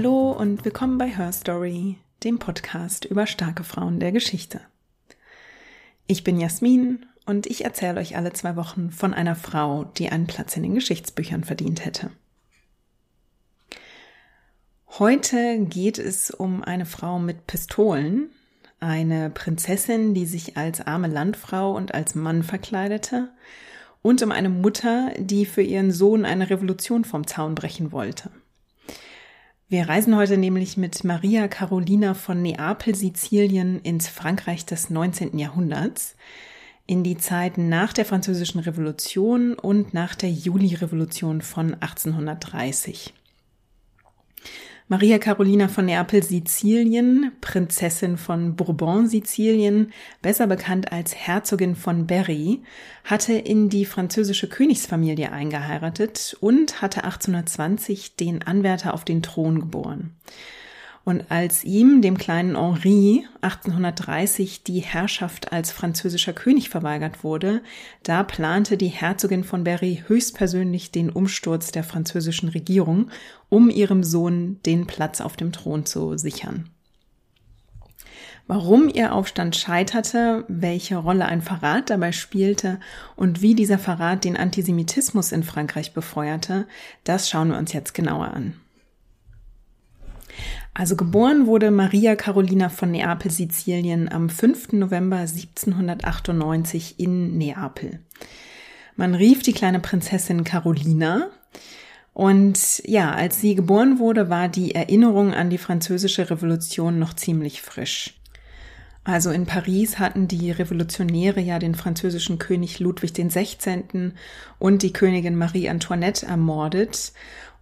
Hallo und willkommen bei Her Story, dem Podcast über starke Frauen der Geschichte. Ich bin Jasmin und ich erzähle euch alle zwei Wochen von einer Frau, die einen Platz in den Geschichtsbüchern verdient hätte. Heute geht es um eine Frau mit Pistolen, eine Prinzessin, die sich als arme Landfrau und als Mann verkleidete, und um eine Mutter, die für ihren Sohn eine Revolution vom Zaun brechen wollte. Wir reisen heute nämlich mit Maria Carolina von Neapel, Sizilien ins Frankreich des 19. Jahrhunderts, in die Zeit nach der Französischen Revolution und nach der Juli-Revolution von 1830. Maria Carolina von Neapel Sizilien, Prinzessin von Bourbon Sizilien, besser bekannt als Herzogin von Berry, hatte in die französische Königsfamilie eingeheiratet und hatte 1820 den Anwärter auf den Thron geboren. Und als ihm, dem kleinen Henri, 1830 die Herrschaft als französischer König verweigert wurde, da plante die Herzogin von Berry höchstpersönlich den Umsturz der französischen Regierung, um ihrem Sohn den Platz auf dem Thron zu sichern. Warum ihr Aufstand scheiterte, welche Rolle ein Verrat dabei spielte und wie dieser Verrat den Antisemitismus in Frankreich befeuerte, das schauen wir uns jetzt genauer an. Also geboren wurde Maria Carolina von Neapel, Sizilien am 5. November 1798 in Neapel. Man rief die kleine Prinzessin Carolina. Und ja, als sie geboren wurde, war die Erinnerung an die französische Revolution noch ziemlich frisch. Also in Paris hatten die Revolutionäre ja den französischen König Ludwig XVI. und die Königin Marie Antoinette ermordet.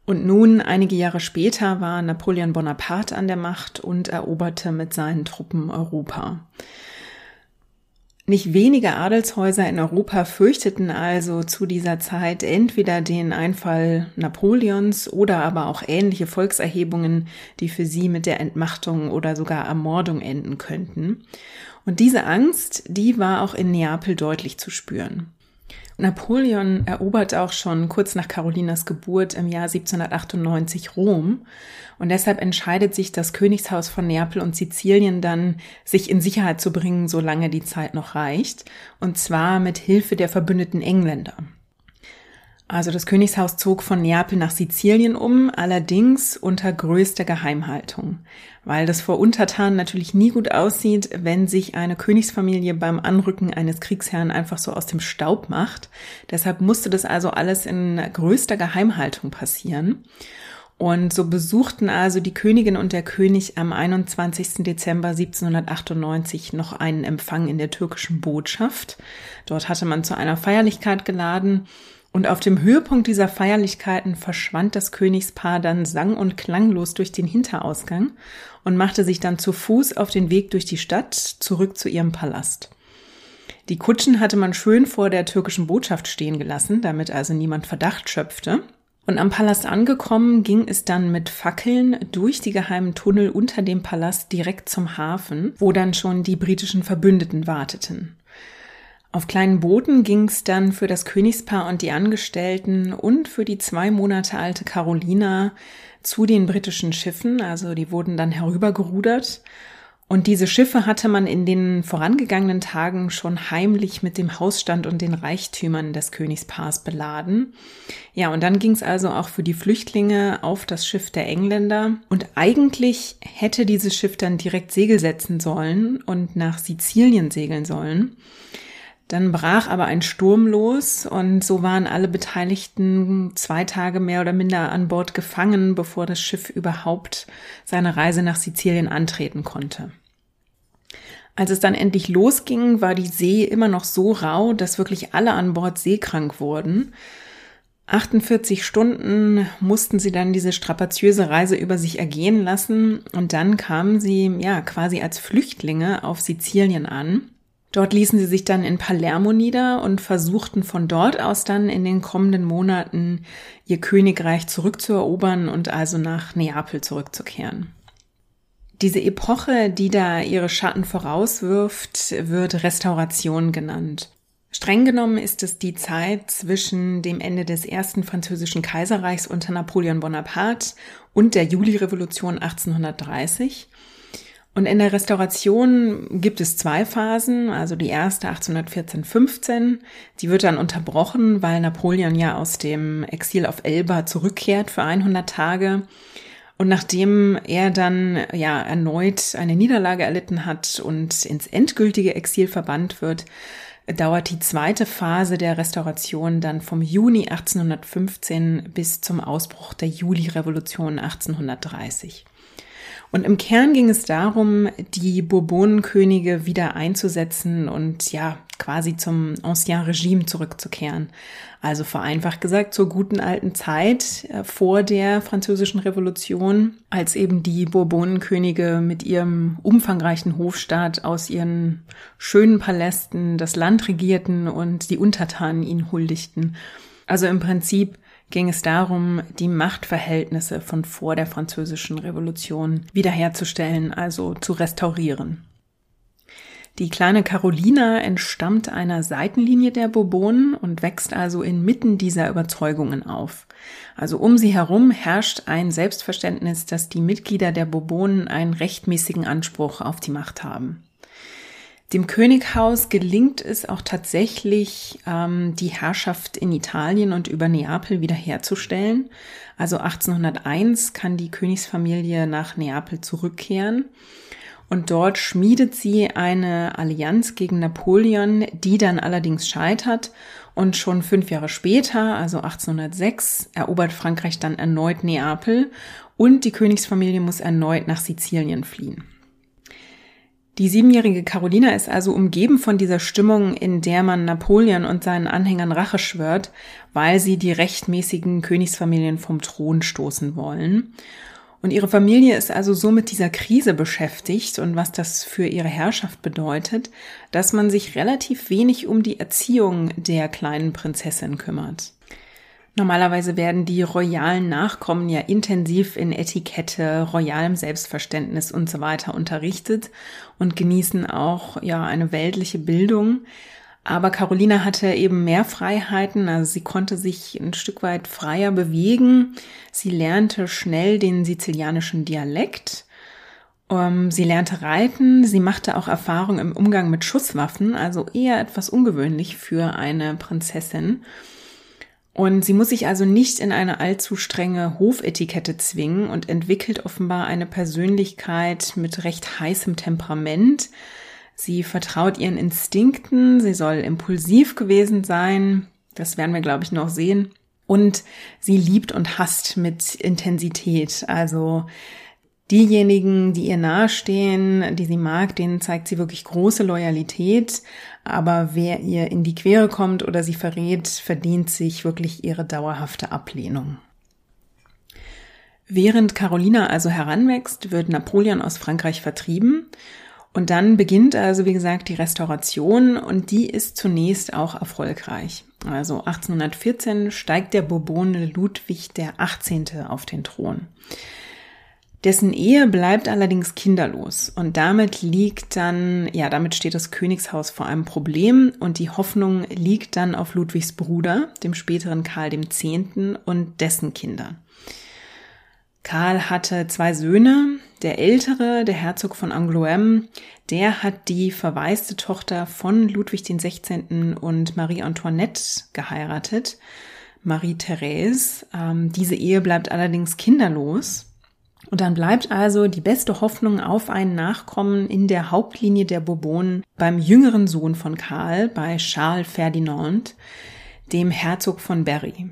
Und nun, einige Jahre später, war Napoleon Bonaparte an der Macht und eroberte mit seinen Truppen Europa. Nicht wenige Adelshäuser in Europa fürchteten also zu dieser Zeit entweder den Einfall Napoleons oder aber auch ähnliche Volkserhebungen, die für sie mit der Entmachtung oder sogar Ermordung enden könnten. Und diese Angst, die war auch in Neapel deutlich zu spüren. Napoleon erobert auch schon kurz nach Carolinas Geburt im Jahr 1798 Rom und deshalb entscheidet sich das Königshaus von Neapel und Sizilien dann, sich in Sicherheit zu bringen, solange die Zeit noch reicht, und zwar mit Hilfe der verbündeten Engländer. Also das Königshaus zog von Neapel nach Sizilien um, allerdings unter größter Geheimhaltung, weil das vor Untertanen natürlich nie gut aussieht, wenn sich eine Königsfamilie beim Anrücken eines Kriegsherrn einfach so aus dem Staub macht. Deshalb musste das also alles in größter Geheimhaltung passieren. Und so besuchten also die Königin und der König am 21. Dezember 1798 noch einen Empfang in der türkischen Botschaft. Dort hatte man zu einer Feierlichkeit geladen und auf dem Höhepunkt dieser Feierlichkeiten verschwand das Königspaar dann sang- und klanglos durch den Hinterausgang und machte sich dann zu Fuß auf den Weg durch die Stadt zurück zu ihrem Palast. Die Kutschen hatte man schön vor der türkischen Botschaft stehen gelassen, damit also niemand Verdacht schöpfte. Und am Palast angekommen ging es dann mit Fackeln durch die geheimen Tunnel unter dem Palast direkt zum Hafen, wo dann schon die britischen Verbündeten warteten. Auf kleinen Booten ging es dann für das Königspaar und die Angestellten und für die zwei Monate alte Carolina zu den britischen Schiffen, also die wurden dann herübergerudert. Und diese Schiffe hatte man in den vorangegangenen Tagen schon heimlich mit dem Hausstand und den Reichtümern des Königspaars beladen. Ja, und dann ging es also auch für die Flüchtlinge auf das Schiff der Engländer. Und eigentlich hätte dieses Schiff dann direkt Segel setzen sollen und nach Sizilien segeln sollen. Dann brach aber ein Sturm los und so waren alle Beteiligten zwei Tage mehr oder minder an Bord gefangen, bevor das Schiff überhaupt seine Reise nach Sizilien antreten konnte. Als es dann endlich losging, war die See immer noch so rau, dass wirklich alle an Bord seekrank wurden. 48 Stunden mussten sie dann diese strapaziöse Reise über sich ergehen lassen und dann kamen sie ja quasi als Flüchtlinge auf Sizilien an. Dort ließen sie sich dann in Palermo nieder und versuchten von dort aus dann in den kommenden Monaten ihr Königreich zurückzuerobern und also nach Neapel zurückzukehren. Diese Epoche, die da ihre Schatten vorauswirft, wird Restauration genannt. Streng genommen ist es die Zeit zwischen dem Ende des ersten französischen Kaiserreichs unter Napoleon Bonaparte und der Julirevolution 1830. Und in der Restauration gibt es zwei Phasen. Also die erste 1814-15, die wird dann unterbrochen, weil Napoleon ja aus dem Exil auf Elba zurückkehrt für 100 Tage. Und nachdem er dann ja erneut eine Niederlage erlitten hat und ins endgültige Exil verbannt wird, dauert die zweite Phase der Restauration dann vom Juni 1815 bis zum Ausbruch der Juli-Revolution 1830. Und im Kern ging es darum, die Bourbonenkönige wieder einzusetzen und ja, quasi zum Ancien Regime zurückzukehren. Also vereinfacht gesagt zur guten alten Zeit äh, vor der französischen Revolution, als eben die Bourbonenkönige mit ihrem umfangreichen Hofstaat aus ihren schönen Palästen das Land regierten und die Untertanen ihnen huldigten. Also im Prinzip ging es darum, die Machtverhältnisse von vor der französischen Revolution wiederherzustellen, also zu restaurieren. Die kleine Carolina entstammt einer Seitenlinie der Bourbonen und wächst also inmitten dieser Überzeugungen auf. Also um sie herum herrscht ein Selbstverständnis, dass die Mitglieder der Bourbonen einen rechtmäßigen Anspruch auf die Macht haben. Dem Könighaus gelingt es auch tatsächlich, ähm, die Herrschaft in Italien und über Neapel wiederherzustellen. Also 1801 kann die Königsfamilie nach Neapel zurückkehren. Und dort schmiedet sie eine Allianz gegen Napoleon, die dann allerdings scheitert. Und schon fünf Jahre später, also 1806, erobert Frankreich dann erneut Neapel und die Königsfamilie muss erneut nach Sizilien fliehen. Die siebenjährige Carolina ist also umgeben von dieser Stimmung, in der man Napoleon und seinen Anhängern Rache schwört, weil sie die rechtmäßigen Königsfamilien vom Thron stoßen wollen. Und ihre Familie ist also so mit dieser Krise beschäftigt und was das für ihre Herrschaft bedeutet, dass man sich relativ wenig um die Erziehung der kleinen Prinzessin kümmert. Normalerweise werden die royalen Nachkommen ja intensiv in Etikette, royalem Selbstverständnis und so weiter unterrichtet und genießen auch ja eine weltliche Bildung. Aber Carolina hatte eben mehr Freiheiten, also sie konnte sich ein Stück weit freier bewegen. Sie lernte schnell den sizilianischen Dialekt. Ähm, sie lernte reiten, sie machte auch Erfahrung im Umgang mit Schusswaffen, also eher etwas ungewöhnlich für eine Prinzessin. Und sie muss sich also nicht in eine allzu strenge Hofetikette zwingen und entwickelt offenbar eine Persönlichkeit mit recht heißem Temperament. Sie vertraut ihren Instinkten, sie soll impulsiv gewesen sein, das werden wir, glaube ich, noch sehen. Und sie liebt und hasst mit Intensität. Also diejenigen, die ihr nahestehen, die sie mag, denen zeigt sie wirklich große Loyalität. Aber wer ihr in die Quere kommt oder sie verrät, verdient sich wirklich ihre dauerhafte Ablehnung. Während Carolina also heranwächst, wird Napoleon aus Frankreich vertrieben. Und dann beginnt also, wie gesagt, die Restauration und die ist zunächst auch erfolgreich. Also 1814 steigt der Bourbone Ludwig der 18. auf den Thron. Dessen Ehe bleibt allerdings kinderlos und damit liegt dann, ja, damit steht das Königshaus vor einem Problem und die Hoffnung liegt dann auf Ludwigs Bruder, dem späteren Karl X. und dessen Kinder. Karl hatte zwei Söhne. Der ältere, der Herzog von Angoulême, der hat die verwaiste Tochter von Ludwig XVI. und Marie Antoinette geheiratet, Marie-Therese. Ähm, diese Ehe bleibt allerdings kinderlos und dann bleibt also die beste Hoffnung auf ein Nachkommen in der Hauptlinie der Bourbonen beim jüngeren Sohn von Karl, bei Charles Ferdinand, dem Herzog von Berry.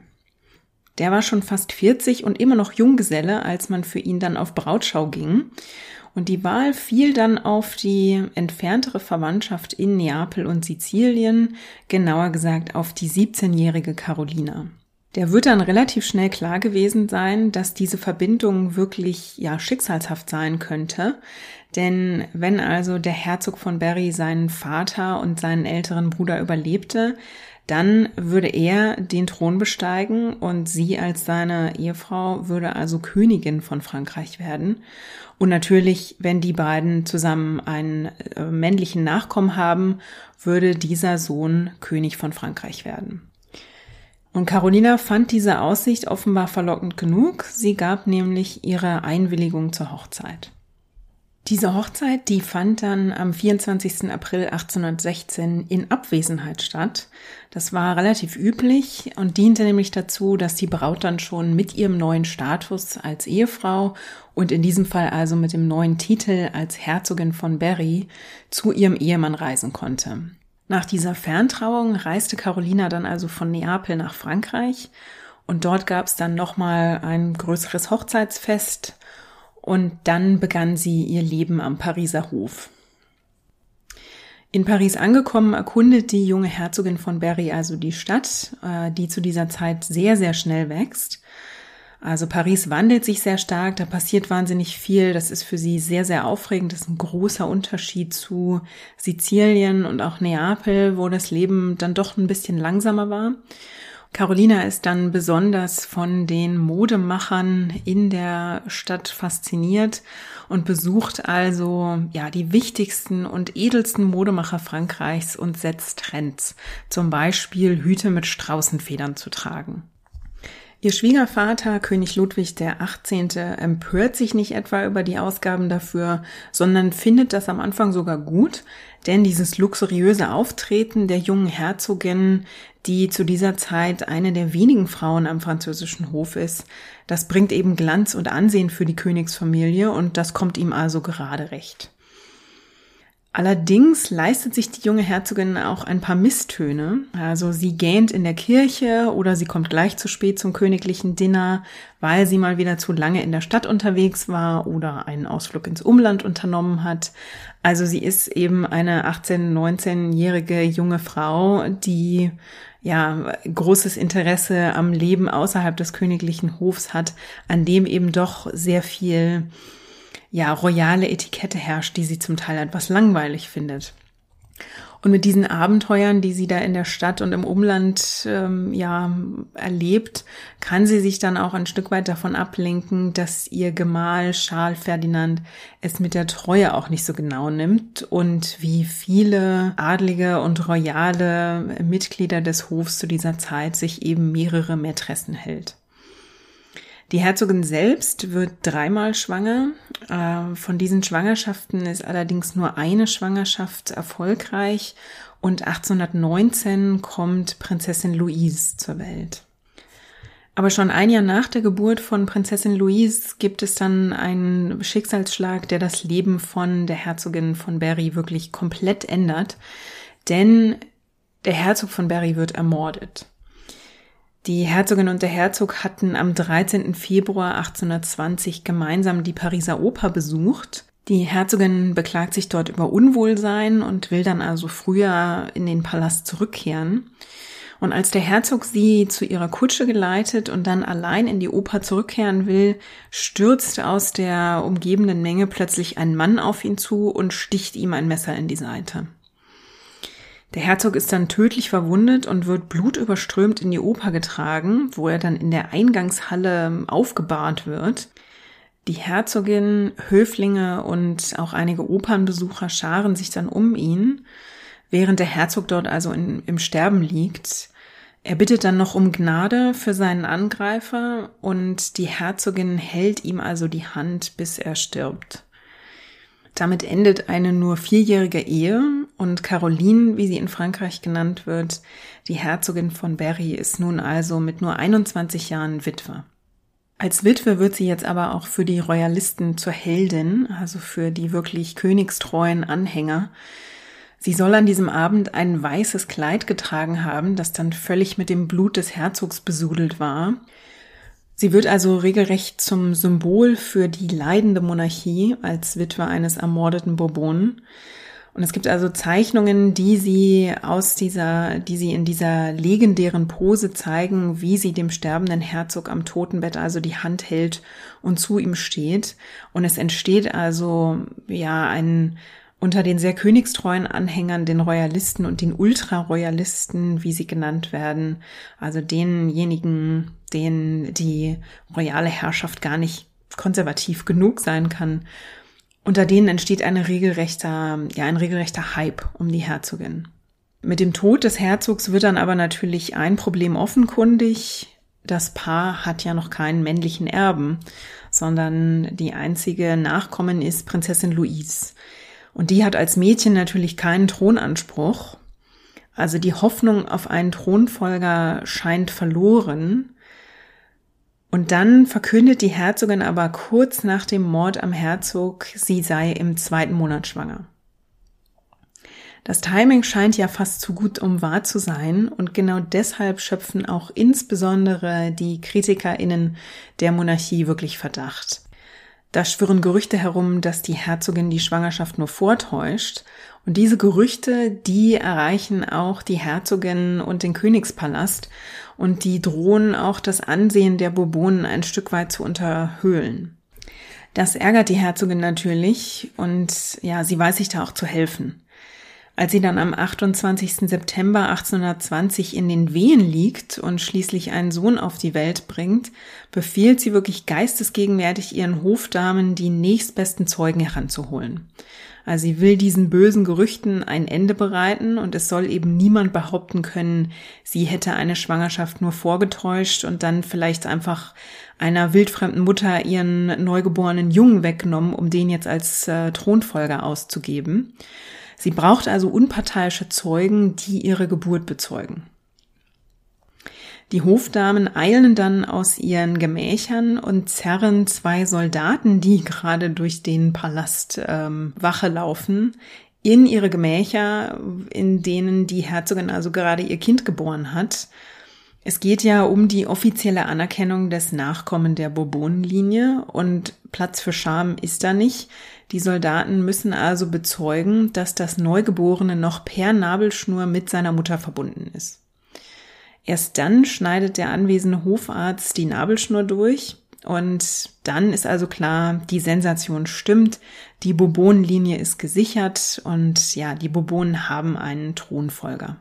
Der war schon fast 40 und immer noch Junggeselle, als man für ihn dann auf Brautschau ging. Und die Wahl fiel dann auf die entferntere Verwandtschaft in Neapel und Sizilien, genauer gesagt auf die 17-jährige Carolina. Der wird dann relativ schnell klar gewesen sein, dass diese Verbindung wirklich ja schicksalshaft sein könnte. Denn wenn also der Herzog von Berry seinen Vater und seinen älteren Bruder überlebte, dann würde er den Thron besteigen und sie als seine Ehefrau würde also Königin von Frankreich werden. Und natürlich, wenn die beiden zusammen einen äh, männlichen Nachkommen haben, würde dieser Sohn König von Frankreich werden. Und Carolina fand diese Aussicht offenbar verlockend genug. Sie gab nämlich ihre Einwilligung zur Hochzeit. Diese Hochzeit, die fand dann am 24. April 1816 in Abwesenheit statt. Das war relativ üblich und diente nämlich dazu, dass die Braut dann schon mit ihrem neuen Status als Ehefrau und in diesem Fall also mit dem neuen Titel als Herzogin von Berry zu ihrem Ehemann reisen konnte. Nach dieser Ferntrauung reiste Carolina dann also von Neapel nach Frankreich und dort gab es dann nochmal ein größeres Hochzeitsfest und dann begann sie ihr Leben am Pariser Hof. In Paris angekommen, erkundet die junge Herzogin von Berry also die Stadt, äh, die zu dieser Zeit sehr, sehr schnell wächst. Also Paris wandelt sich sehr stark, da passiert wahnsinnig viel, das ist für sie sehr, sehr aufregend, das ist ein großer Unterschied zu Sizilien und auch Neapel, wo das Leben dann doch ein bisschen langsamer war. Carolina ist dann besonders von den Modemachern in der Stadt fasziniert und besucht also ja die wichtigsten und edelsten Modemacher Frankreichs und setzt Trends, zum Beispiel Hüte mit Straußenfedern zu tragen. Ihr Schwiegervater, König Ludwig der 18., empört sich nicht etwa über die Ausgaben dafür, sondern findet das am Anfang sogar gut, denn dieses luxuriöse Auftreten der jungen Herzogin die zu dieser Zeit eine der wenigen Frauen am französischen Hof ist. Das bringt eben Glanz und Ansehen für die Königsfamilie und das kommt ihm also gerade recht. Allerdings leistet sich die junge Herzogin auch ein paar Misstöne. Also sie gähnt in der Kirche oder sie kommt gleich zu spät zum königlichen Dinner, weil sie mal wieder zu lange in der Stadt unterwegs war oder einen Ausflug ins Umland unternommen hat. Also sie ist eben eine 18-, 19-jährige junge Frau, die ja, großes Interesse am Leben außerhalb des königlichen Hofs hat, an dem eben doch sehr viel, ja, royale Etikette herrscht, die sie zum Teil etwas langweilig findet. Und mit diesen Abenteuern, die sie da in der Stadt und im Umland ähm, ja erlebt, kann sie sich dann auch ein Stück weit davon ablenken, dass ihr Gemahl Charles Ferdinand es mit der Treue auch nicht so genau nimmt und wie viele adlige und royale Mitglieder des Hofs zu dieser Zeit sich eben mehrere Mätressen hält. Die Herzogin selbst wird dreimal schwanger. Äh, von diesen Schwangerschaften ist allerdings nur eine Schwangerschaft erfolgreich und 1819 kommt Prinzessin Louise zur Welt. Aber schon ein Jahr nach der Geburt von Prinzessin Louise gibt es dann einen Schicksalsschlag, der das Leben von der Herzogin von Berry wirklich komplett ändert. Denn der Herzog von Berry wird ermordet. Die Herzogin und der Herzog hatten am 13. Februar 1820 gemeinsam die Pariser Oper besucht. Die Herzogin beklagt sich dort über Unwohlsein und will dann also früher in den Palast zurückkehren. Und als der Herzog sie zu ihrer Kutsche geleitet und dann allein in die Oper zurückkehren will, stürzt aus der umgebenden Menge plötzlich ein Mann auf ihn zu und sticht ihm ein Messer in die Seite. Der Herzog ist dann tödlich verwundet und wird blutüberströmt in die Oper getragen, wo er dann in der Eingangshalle aufgebahrt wird. Die Herzogin, Höflinge und auch einige Opernbesucher scharen sich dann um ihn, während der Herzog dort also in, im Sterben liegt. Er bittet dann noch um Gnade für seinen Angreifer und die Herzogin hält ihm also die Hand, bis er stirbt. Damit endet eine nur vierjährige Ehe und Caroline, wie sie in Frankreich genannt wird, die Herzogin von Berry, ist nun also mit nur 21 Jahren Witwe. Als Witwe wird sie jetzt aber auch für die Royalisten zur Heldin, also für die wirklich königstreuen Anhänger. Sie soll an diesem Abend ein weißes Kleid getragen haben, das dann völlig mit dem Blut des Herzogs besudelt war. Sie wird also regelrecht zum Symbol für die leidende Monarchie als Witwe eines ermordeten Bourbonen. Und es gibt also Zeichnungen, die sie aus dieser, die sie in dieser legendären Pose zeigen, wie sie dem sterbenden Herzog am Totenbett also die Hand hält und zu ihm steht. Und es entsteht also, ja, ein unter den sehr königstreuen Anhängern, den Royalisten und den Ultraroyalisten, wie sie genannt werden, also denjenigen, denen die royale Herrschaft gar nicht konservativ genug sein kann, unter denen entsteht eine regelrechter, ja, ein regelrechter Hype um die Herzogin. Mit dem Tod des Herzogs wird dann aber natürlich ein Problem offenkundig. Das Paar hat ja noch keinen männlichen Erben, sondern die einzige Nachkommen ist Prinzessin Louise. Und die hat als Mädchen natürlich keinen Thronanspruch. Also die Hoffnung auf einen Thronfolger scheint verloren. Und dann verkündet die Herzogin aber kurz nach dem Mord am Herzog, sie sei im zweiten Monat schwanger. Das Timing scheint ja fast zu gut, um wahr zu sein, und genau deshalb schöpfen auch insbesondere die KritikerInnen der Monarchie wirklich Verdacht. Da schwirren Gerüchte herum, dass die Herzogin die Schwangerschaft nur vortäuscht. Und diese Gerüchte, die erreichen auch die Herzogin und den Königspalast und die drohen auch das Ansehen der Bourbonen ein Stück weit zu unterhöhlen. Das ärgert die Herzogin natürlich und ja, sie weiß sich da auch zu helfen. Als sie dann am 28. September 1820 in den Wehen liegt und schließlich einen Sohn auf die Welt bringt, befiehlt sie wirklich geistesgegenwärtig ihren Hofdamen, die nächstbesten Zeugen heranzuholen. Also sie will diesen bösen Gerüchten ein Ende bereiten und es soll eben niemand behaupten können, sie hätte eine Schwangerschaft nur vorgetäuscht und dann vielleicht einfach einer wildfremden Mutter ihren neugeborenen Jungen weggenommen, um den jetzt als äh, Thronfolger auszugeben. Sie braucht also unparteiische Zeugen, die ihre Geburt bezeugen. Die Hofdamen eilen dann aus ihren Gemächern und zerren zwei Soldaten, die gerade durch den Palast ähm, Wache laufen, in ihre Gemächer, in denen die Herzogin also gerade ihr Kind geboren hat. Es geht ja um die offizielle Anerkennung des Nachkommen der Bourbonenlinie und Platz für Scham ist da nicht. Die Soldaten müssen also bezeugen, dass das Neugeborene noch per Nabelschnur mit seiner Mutter verbunden ist. Erst dann schneidet der anwesende Hofarzt die Nabelschnur durch und dann ist also klar, die Sensation stimmt, die Bourbonenlinie ist gesichert und ja, die Bourbonen haben einen Thronfolger.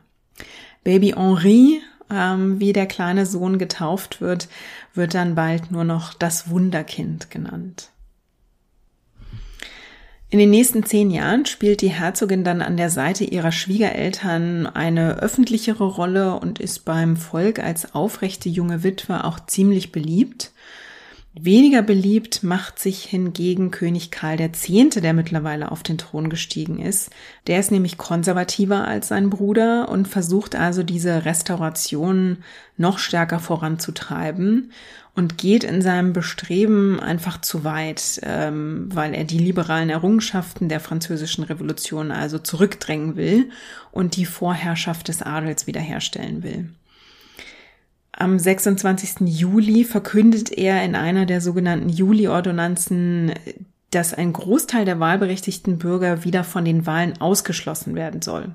Baby Henri, ähm, wie der kleine Sohn getauft wird, wird dann bald nur noch das Wunderkind genannt. In den nächsten zehn Jahren spielt die Herzogin dann an der Seite ihrer Schwiegereltern eine öffentlichere Rolle und ist beim Volk als aufrechte junge Witwe auch ziemlich beliebt. Weniger beliebt macht sich hingegen König Karl X., der mittlerweile auf den Thron gestiegen ist. Der ist nämlich konservativer als sein Bruder und versucht also diese Restauration noch stärker voranzutreiben und geht in seinem Bestreben einfach zu weit, ähm, weil er die liberalen Errungenschaften der französischen Revolution also zurückdrängen will und die Vorherrschaft des Adels wiederherstellen will. Am 26. Juli verkündet er in einer der sogenannten Juli-Ordonnanzen, dass ein Großteil der wahlberechtigten Bürger wieder von den Wahlen ausgeschlossen werden soll.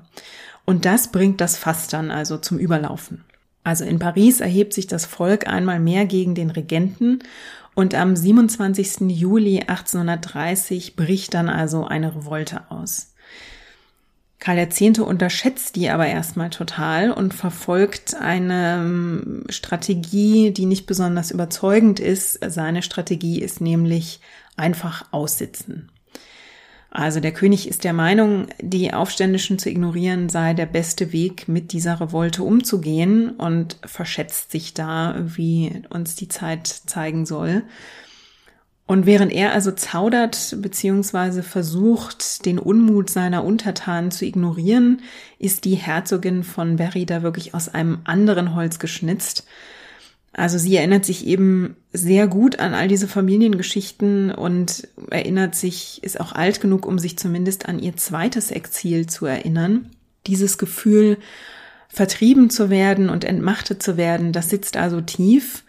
Und das bringt das Fass dann also zum Überlaufen. Also in Paris erhebt sich das Volk einmal mehr gegen den Regenten und am 27. Juli 1830 bricht dann also eine Revolte aus. Karl X. unterschätzt die aber erstmal total und verfolgt eine ähm, Strategie, die nicht besonders überzeugend ist. Seine Strategie ist nämlich einfach aussitzen. Also der König ist der Meinung, die Aufständischen zu ignorieren sei der beste Weg, mit dieser Revolte umzugehen und verschätzt sich da, wie uns die Zeit zeigen soll. Und während er also zaudert bzw. versucht, den Unmut seiner Untertanen zu ignorieren, ist die Herzogin von Berry da wirklich aus einem anderen Holz geschnitzt also sie erinnert sich eben sehr gut an all diese Familiengeschichten und erinnert sich, ist auch alt genug, um sich zumindest an ihr zweites Exil zu erinnern. Dieses Gefühl, vertrieben zu werden und entmachtet zu werden, das sitzt also tief.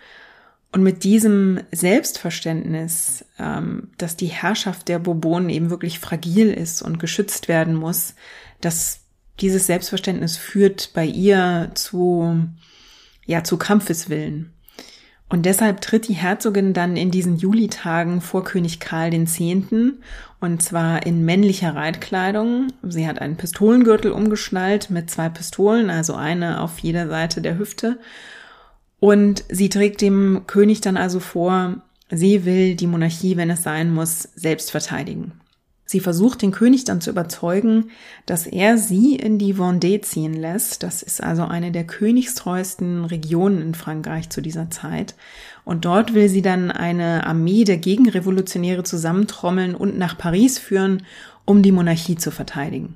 Und mit diesem Selbstverständnis, ähm, dass die Herrschaft der Bourbonen eben wirklich fragil ist und geschützt werden muss, dass dieses Selbstverständnis führt bei ihr zu ja, zu Kampfeswillen. Und deshalb tritt die Herzogin dann in diesen Julitagen vor König Karl X. und zwar in männlicher Reitkleidung. Sie hat einen Pistolengürtel umgeschnallt mit zwei Pistolen, also eine auf jeder Seite der Hüfte. Und sie trägt dem König dann also vor, sie will die Monarchie, wenn es sein muss, selbst verteidigen. Sie versucht den König dann zu überzeugen, dass er sie in die Vendée ziehen lässt. Das ist also eine der königstreuesten Regionen in Frankreich zu dieser Zeit. Und dort will sie dann eine Armee der Gegenrevolutionäre zusammentrommeln und nach Paris führen, um die Monarchie zu verteidigen.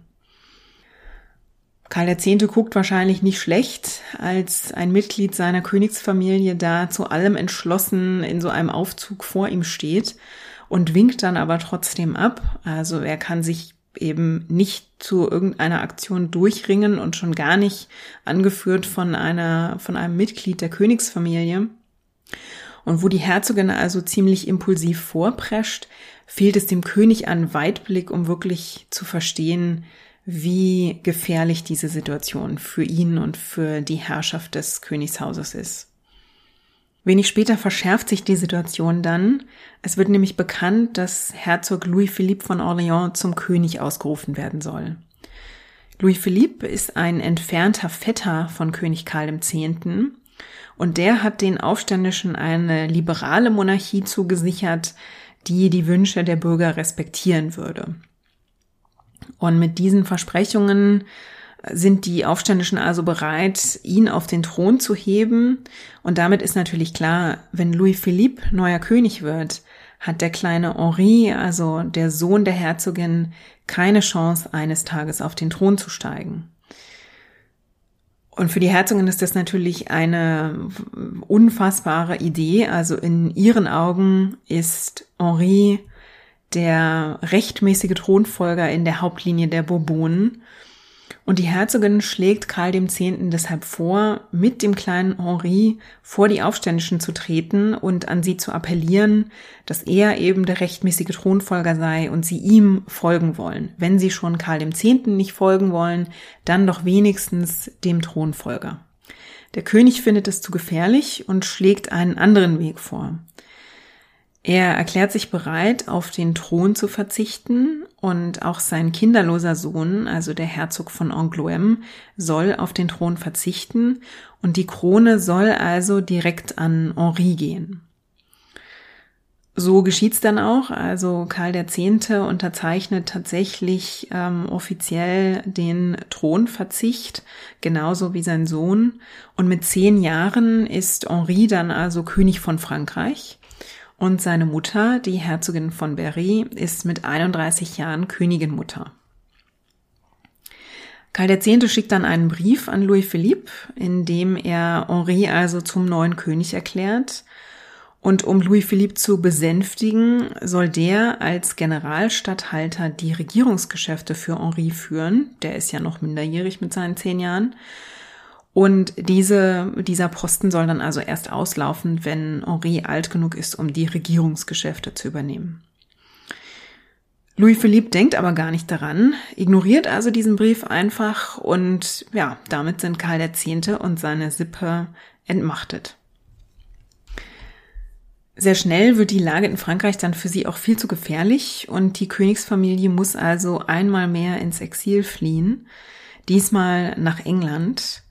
Karl X. guckt wahrscheinlich nicht schlecht, als ein Mitglied seiner Königsfamilie da zu allem entschlossen in so einem Aufzug vor ihm steht und winkt dann aber trotzdem ab. Also er kann sich eben nicht zu irgendeiner Aktion durchringen und schon gar nicht angeführt von einer, von einem Mitglied der Königsfamilie. Und wo die Herzogin also ziemlich impulsiv vorprescht, fehlt es dem König an Weitblick, um wirklich zu verstehen, wie gefährlich diese Situation für ihn und für die Herrschaft des Königshauses ist. Wenig später verschärft sich die Situation dann. Es wird nämlich bekannt, dass Herzog Louis Philippe von Orléans zum König ausgerufen werden soll. Louis Philippe ist ein entfernter Vetter von König Karl X. Und der hat den Aufständischen eine liberale Monarchie zugesichert, die die Wünsche der Bürger respektieren würde. Und mit diesen Versprechungen sind die Aufständischen also bereit, ihn auf den Thron zu heben. Und damit ist natürlich klar, wenn Louis Philippe neuer König wird, hat der kleine Henri, also der Sohn der Herzogin, keine Chance, eines Tages auf den Thron zu steigen. Und für die Herzogin ist das natürlich eine unfassbare Idee. Also in ihren Augen ist Henri der rechtmäßige Thronfolger in der Hauptlinie der Bourbonen. Und die Herzogin schlägt Karl X. deshalb vor, mit dem kleinen Henri vor die Aufständischen zu treten und an sie zu appellieren, dass er eben der rechtmäßige Thronfolger sei und sie ihm folgen wollen. Wenn sie schon Karl X. nicht folgen wollen, dann doch wenigstens dem Thronfolger. Der König findet es zu gefährlich und schlägt einen anderen Weg vor. Er erklärt sich bereit, auf den Thron zu verzichten und auch sein kinderloser Sohn, also der Herzog von Angoulême, soll auf den Thron verzichten und die Krone soll also direkt an Henri gehen. So geschieht's dann auch. Also Karl X. unterzeichnet tatsächlich ähm, offiziell den Thronverzicht, genauso wie sein Sohn. Und mit zehn Jahren ist Henri dann also König von Frankreich. Und seine Mutter, die Herzogin von Berry, ist mit 31 Jahren Königinmutter. Karl X. schickt dann einen Brief an Louis Philippe, in dem er Henri also zum neuen König erklärt. Und um Louis Philippe zu besänftigen, soll der als Generalstatthalter die Regierungsgeschäfte für Henri führen. Der ist ja noch minderjährig mit seinen zehn Jahren. Und diese, dieser Posten soll dann also erst auslaufen, wenn Henri alt genug ist, um die Regierungsgeschäfte zu übernehmen. Louis Philippe denkt aber gar nicht daran, ignoriert also diesen Brief einfach und ja, damit sind Karl X. und seine Sippe entmachtet. Sehr schnell wird die Lage in Frankreich dann für sie auch viel zu gefährlich und die Königsfamilie muss also einmal mehr ins Exil fliehen, diesmal nach England.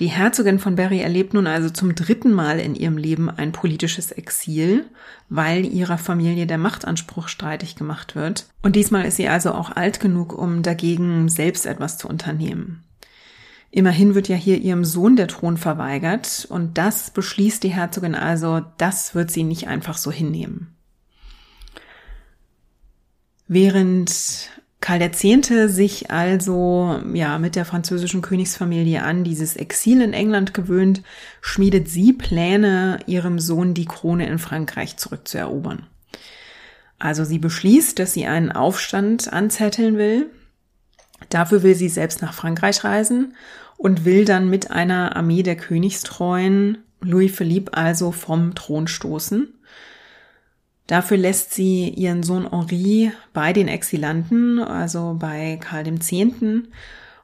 Die Herzogin von Berry erlebt nun also zum dritten Mal in ihrem Leben ein politisches Exil, weil ihrer Familie der Machtanspruch streitig gemacht wird. Und diesmal ist sie also auch alt genug, um dagegen selbst etwas zu unternehmen. Immerhin wird ja hier ihrem Sohn der Thron verweigert und das beschließt die Herzogin also, das wird sie nicht einfach so hinnehmen. Während Karl X. sich also ja mit der französischen Königsfamilie an dieses Exil in England gewöhnt, schmiedet sie Pläne, ihrem Sohn die Krone in Frankreich zurückzuerobern. Also sie beschließt, dass sie einen Aufstand anzetteln will. Dafür will sie selbst nach Frankreich reisen und will dann mit einer Armee der Königstreuen Louis Philippe also vom Thron stoßen. Dafür lässt sie ihren Sohn Henri bei den Exilanten, also bei Karl X.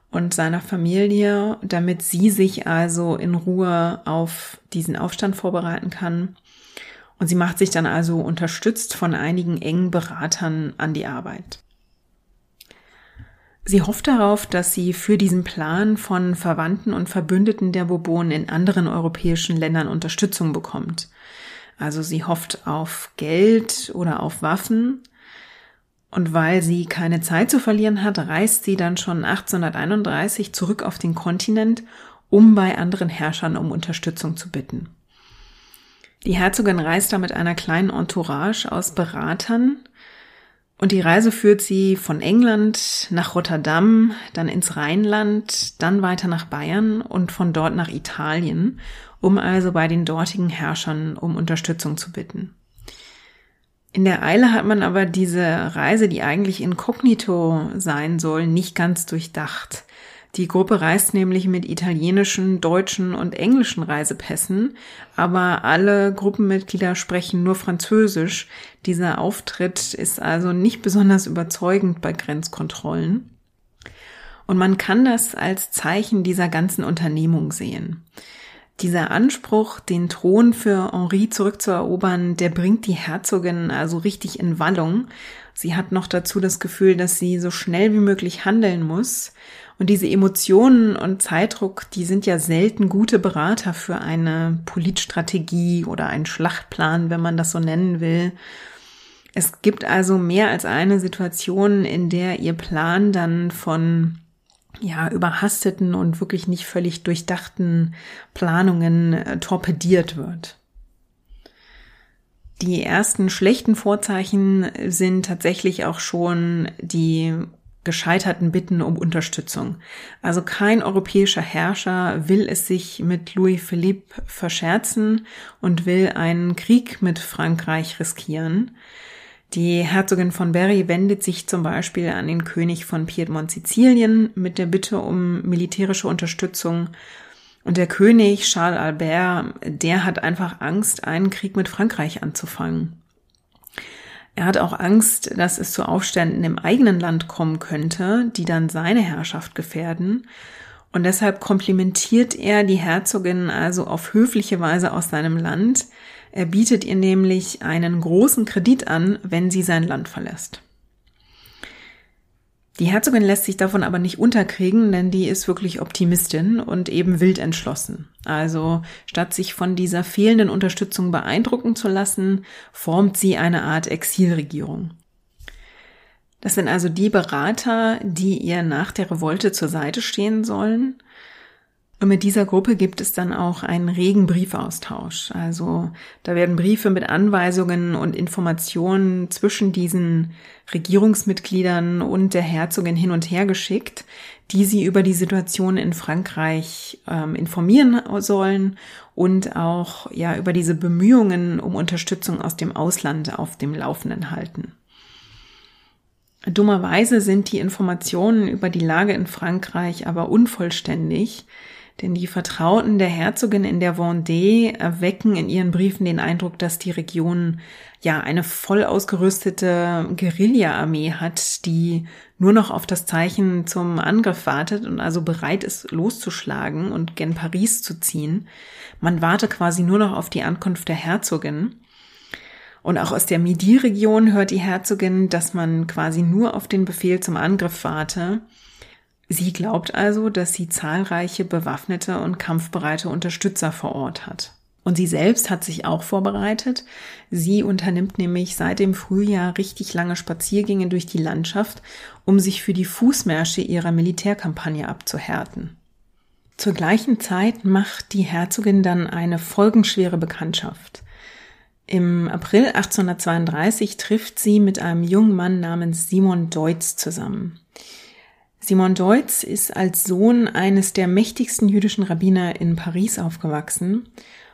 und seiner Familie, damit sie sich also in Ruhe auf diesen Aufstand vorbereiten kann. Und sie macht sich dann also unterstützt von einigen engen Beratern an die Arbeit. Sie hofft darauf, dass sie für diesen Plan von Verwandten und Verbündeten der Bourbonen in anderen europäischen Ländern Unterstützung bekommt. Also sie hofft auf Geld oder auf Waffen. Und weil sie keine Zeit zu verlieren hat, reist sie dann schon 1831 zurück auf den Kontinent, um bei anderen Herrschern um Unterstützung zu bitten. Die Herzogin reist da mit einer kleinen Entourage aus Beratern und die Reise führt sie von England nach Rotterdam, dann ins Rheinland, dann weiter nach Bayern und von dort nach Italien, um also bei den dortigen Herrschern um Unterstützung zu bitten. In der Eile hat man aber diese Reise, die eigentlich inkognito sein soll, nicht ganz durchdacht. Die Gruppe reist nämlich mit italienischen, deutschen und englischen Reisepässen, aber alle Gruppenmitglieder sprechen nur Französisch. Dieser Auftritt ist also nicht besonders überzeugend bei Grenzkontrollen. Und man kann das als Zeichen dieser ganzen Unternehmung sehen. Dieser Anspruch, den Thron für Henri zurückzuerobern, der bringt die Herzogin also richtig in Wallung. Sie hat noch dazu das Gefühl, dass sie so schnell wie möglich handeln muss. Und diese Emotionen und Zeitdruck, die sind ja selten gute Berater für eine Politstrategie oder einen Schlachtplan, wenn man das so nennen will. Es gibt also mehr als eine Situation, in der ihr Plan dann von ja, überhasteten und wirklich nicht völlig durchdachten Planungen äh, torpediert wird. Die ersten schlechten Vorzeichen sind tatsächlich auch schon die gescheiterten Bitten um Unterstützung. Also kein europäischer Herrscher will es sich mit Louis Philippe verscherzen und will einen Krieg mit Frankreich riskieren. Die Herzogin von Berry wendet sich zum Beispiel an den König von Piedmont-Sizilien mit der Bitte um militärische Unterstützung. Und der König Charles Albert, der hat einfach Angst, einen Krieg mit Frankreich anzufangen. Er hat auch Angst, dass es zu Aufständen im eigenen Land kommen könnte, die dann seine Herrschaft gefährden. Und deshalb komplimentiert er die Herzogin also auf höfliche Weise aus seinem Land. Er bietet ihr nämlich einen großen Kredit an, wenn sie sein Land verlässt. Die Herzogin lässt sich davon aber nicht unterkriegen, denn die ist wirklich Optimistin und eben wild entschlossen. Also statt sich von dieser fehlenden Unterstützung beeindrucken zu lassen, formt sie eine Art Exilregierung. Das sind also die Berater, die ihr nach der Revolte zur Seite stehen sollen und mit dieser Gruppe gibt es dann auch einen regen Briefaustausch. Also da werden Briefe mit Anweisungen und Informationen zwischen diesen Regierungsmitgliedern und der Herzogin hin und her geschickt, die sie über die Situation in Frankreich ähm, informieren sollen und auch ja über diese Bemühungen um Unterstützung aus dem Ausland auf dem Laufenden halten. Dummerweise sind die Informationen über die Lage in Frankreich aber unvollständig, denn die Vertrauten der Herzogin in der Vendée erwecken in ihren Briefen den Eindruck, dass die Region ja eine voll ausgerüstete Guerilla-Armee hat, die nur noch auf das Zeichen zum Angriff wartet und also bereit ist, loszuschlagen und gen Paris zu ziehen. Man warte quasi nur noch auf die Ankunft der Herzogin. Und auch aus der Midi-Region hört die Herzogin, dass man quasi nur auf den Befehl zum Angriff warte Sie glaubt also, dass sie zahlreiche bewaffnete und kampfbereite Unterstützer vor Ort hat. Und sie selbst hat sich auch vorbereitet. Sie unternimmt nämlich seit dem Frühjahr richtig lange Spaziergänge durch die Landschaft, um sich für die Fußmärsche ihrer Militärkampagne abzuhärten. Zur gleichen Zeit macht die Herzogin dann eine folgenschwere Bekanntschaft. Im April 1832 trifft sie mit einem jungen Mann namens Simon Deutz zusammen. Simon Deutz ist als Sohn eines der mächtigsten jüdischen Rabbiner in Paris aufgewachsen.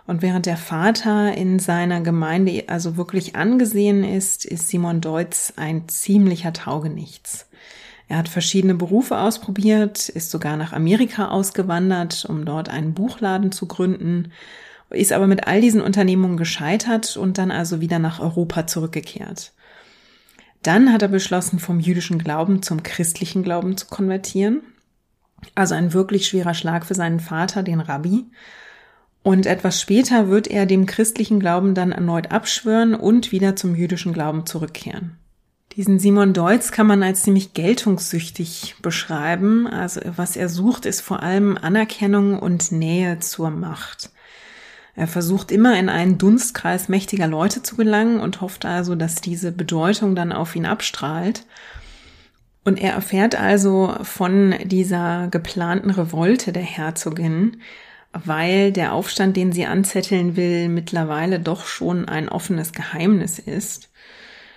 Und während der Vater in seiner Gemeinde also wirklich angesehen ist, ist Simon Deutz ein ziemlicher Taugenichts. Er hat verschiedene Berufe ausprobiert, ist sogar nach Amerika ausgewandert, um dort einen Buchladen zu gründen, ist aber mit all diesen Unternehmungen gescheitert und dann also wieder nach Europa zurückgekehrt. Dann hat er beschlossen, vom jüdischen Glauben zum christlichen Glauben zu konvertieren. Also ein wirklich schwerer Schlag für seinen Vater, den Rabbi. Und etwas später wird er dem christlichen Glauben dann erneut abschwören und wieder zum jüdischen Glauben zurückkehren. Diesen Simon Deutz kann man als ziemlich geltungssüchtig beschreiben. Also was er sucht, ist vor allem Anerkennung und Nähe zur Macht. Er versucht immer in einen Dunstkreis mächtiger Leute zu gelangen und hofft also, dass diese Bedeutung dann auf ihn abstrahlt. Und er erfährt also von dieser geplanten Revolte der Herzogin, weil der Aufstand, den sie anzetteln will, mittlerweile doch schon ein offenes Geheimnis ist.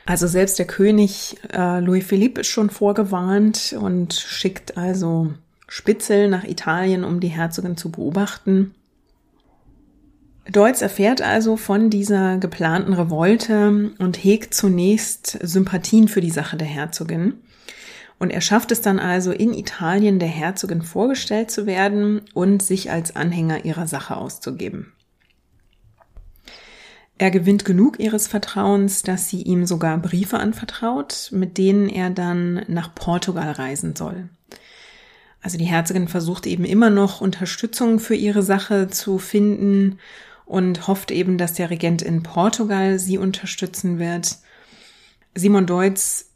Also selbst der König äh, Louis Philippe ist schon vorgewarnt und schickt also Spitzel nach Italien, um die Herzogin zu beobachten. Deutz erfährt also von dieser geplanten Revolte und hegt zunächst Sympathien für die Sache der Herzogin. Und er schafft es dann also, in Italien der Herzogin vorgestellt zu werden und sich als Anhänger ihrer Sache auszugeben. Er gewinnt genug ihres Vertrauens, dass sie ihm sogar Briefe anvertraut, mit denen er dann nach Portugal reisen soll. Also die Herzogin versucht eben immer noch Unterstützung für ihre Sache zu finden und hofft eben, dass der Regent in Portugal sie unterstützen wird. Simon Deutz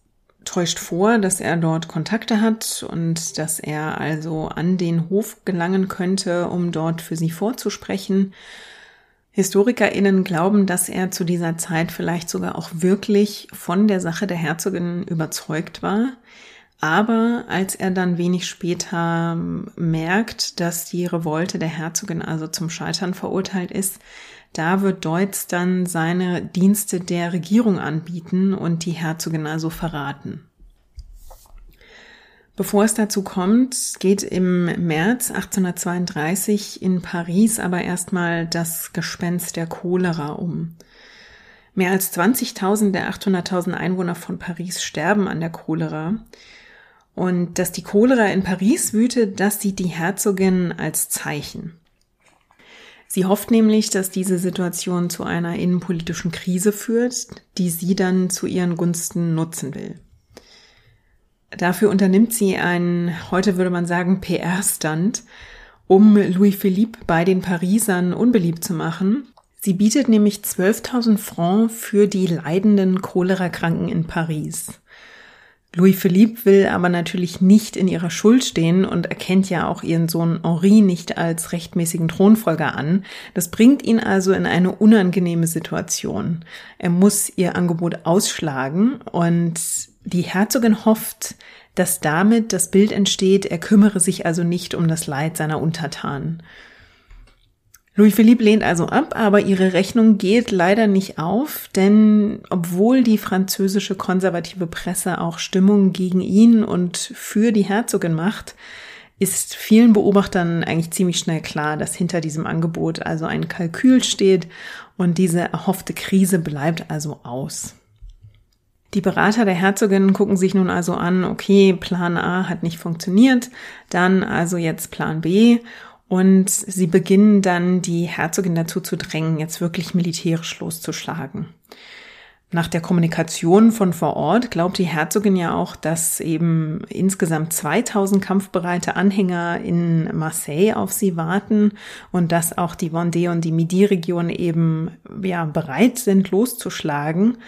täuscht vor, dass er dort Kontakte hat und dass er also an den Hof gelangen könnte, um dort für sie vorzusprechen. HistorikerInnen glauben, dass er zu dieser Zeit vielleicht sogar auch wirklich von der Sache der Herzogin überzeugt war. Aber als er dann wenig später merkt, dass die Revolte der Herzogin also zum Scheitern verurteilt ist, da wird Deutz dann seine Dienste der Regierung anbieten und die Herzogin also verraten. Bevor es dazu kommt, geht im März 1832 in Paris aber erstmal das Gespenst der Cholera um. Mehr als 20.000 der 800.000 Einwohner von Paris sterben an der Cholera. Und dass die Cholera in Paris wütet, das sieht die Herzogin als Zeichen. Sie hofft nämlich, dass diese Situation zu einer innenpolitischen Krise führt, die sie dann zu ihren Gunsten nutzen will. Dafür unternimmt sie einen, heute würde man sagen, PR-Stand, um Louis Philippe bei den Parisern unbeliebt zu machen. Sie bietet nämlich 12.000 Francs für die leidenden Cholera-Kranken in Paris. Louis Philippe will aber natürlich nicht in ihrer Schuld stehen und erkennt ja auch ihren Sohn Henri nicht als rechtmäßigen Thronfolger an. Das bringt ihn also in eine unangenehme Situation. Er muss ihr Angebot ausschlagen und die Herzogin hofft, dass damit das Bild entsteht, er kümmere sich also nicht um das Leid seiner Untertanen. Louis Philippe lehnt also ab, aber ihre Rechnung geht leider nicht auf, denn obwohl die französische konservative Presse auch Stimmung gegen ihn und für die Herzogin macht, ist vielen Beobachtern eigentlich ziemlich schnell klar, dass hinter diesem Angebot also ein Kalkül steht und diese erhoffte Krise bleibt also aus. Die Berater der Herzogin gucken sich nun also an, okay, Plan A hat nicht funktioniert, dann also jetzt Plan B und sie beginnen dann, die Herzogin dazu zu drängen, jetzt wirklich militärisch loszuschlagen. Nach der Kommunikation von vor Ort glaubt die Herzogin ja auch, dass eben insgesamt 2000 kampfbereite Anhänger in Marseille auf sie warten und dass auch die Vendée und die Midi-Region eben ja bereit sind loszuschlagen.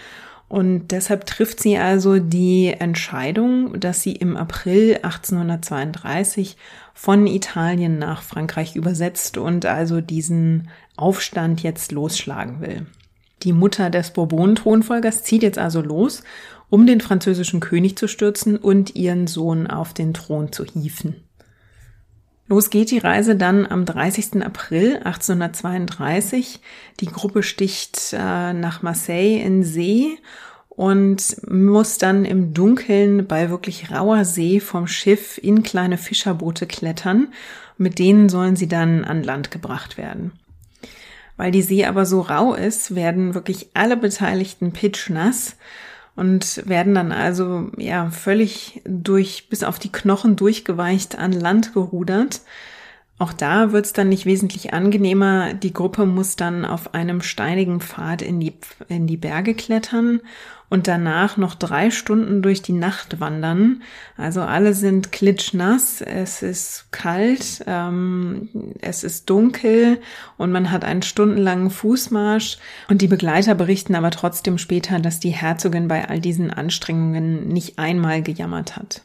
Und deshalb trifft sie also die Entscheidung, dass sie im April 1832 von Italien nach Frankreich übersetzt und also diesen Aufstand jetzt losschlagen will. Die Mutter des Bourbon-Thronfolgers zieht jetzt also los, um den französischen König zu stürzen und ihren Sohn auf den Thron zu hieven. Los geht die Reise dann am 30. April 1832. Die Gruppe sticht äh, nach Marseille in See und muss dann im Dunkeln bei wirklich rauer See vom Schiff in kleine Fischerboote klettern. Mit denen sollen sie dann an Land gebracht werden. Weil die See aber so rau ist, werden wirklich alle Beteiligten pitschnass und werden dann also ja völlig durch bis auf die Knochen durchgeweicht an Land gerudert. Auch da wird's dann nicht wesentlich angenehmer. Die Gruppe muss dann auf einem steinigen Pfad in die, in die Berge klettern und danach noch drei Stunden durch die Nacht wandern. Also alle sind klitschnass, es ist kalt, ähm, es ist dunkel und man hat einen stundenlangen Fußmarsch. Und die Begleiter berichten aber trotzdem später, dass die Herzogin bei all diesen Anstrengungen nicht einmal gejammert hat.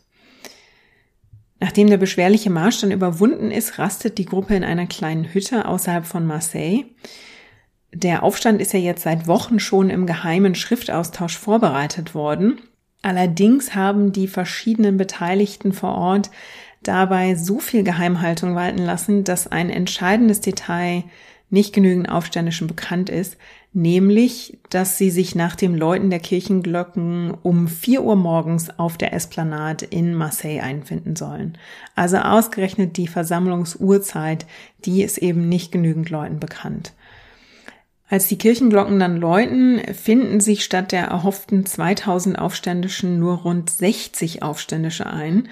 Nachdem der beschwerliche Marsch dann überwunden ist, rastet die Gruppe in einer kleinen Hütte außerhalb von Marseille. Der Aufstand ist ja jetzt seit Wochen schon im geheimen Schriftaustausch vorbereitet worden. Allerdings haben die verschiedenen Beteiligten vor Ort dabei so viel Geheimhaltung walten lassen, dass ein entscheidendes Detail nicht genügend Aufständischen bekannt ist, nämlich, dass sie sich nach dem Läuten der Kirchenglocken um vier Uhr morgens auf der Esplanade in Marseille einfinden sollen. Also ausgerechnet die Versammlungsuhrzeit, die ist eben nicht genügend Leuten bekannt. Als die Kirchenglocken dann läuten, finden sich statt der erhofften 2000 Aufständischen nur rund 60 Aufständische ein.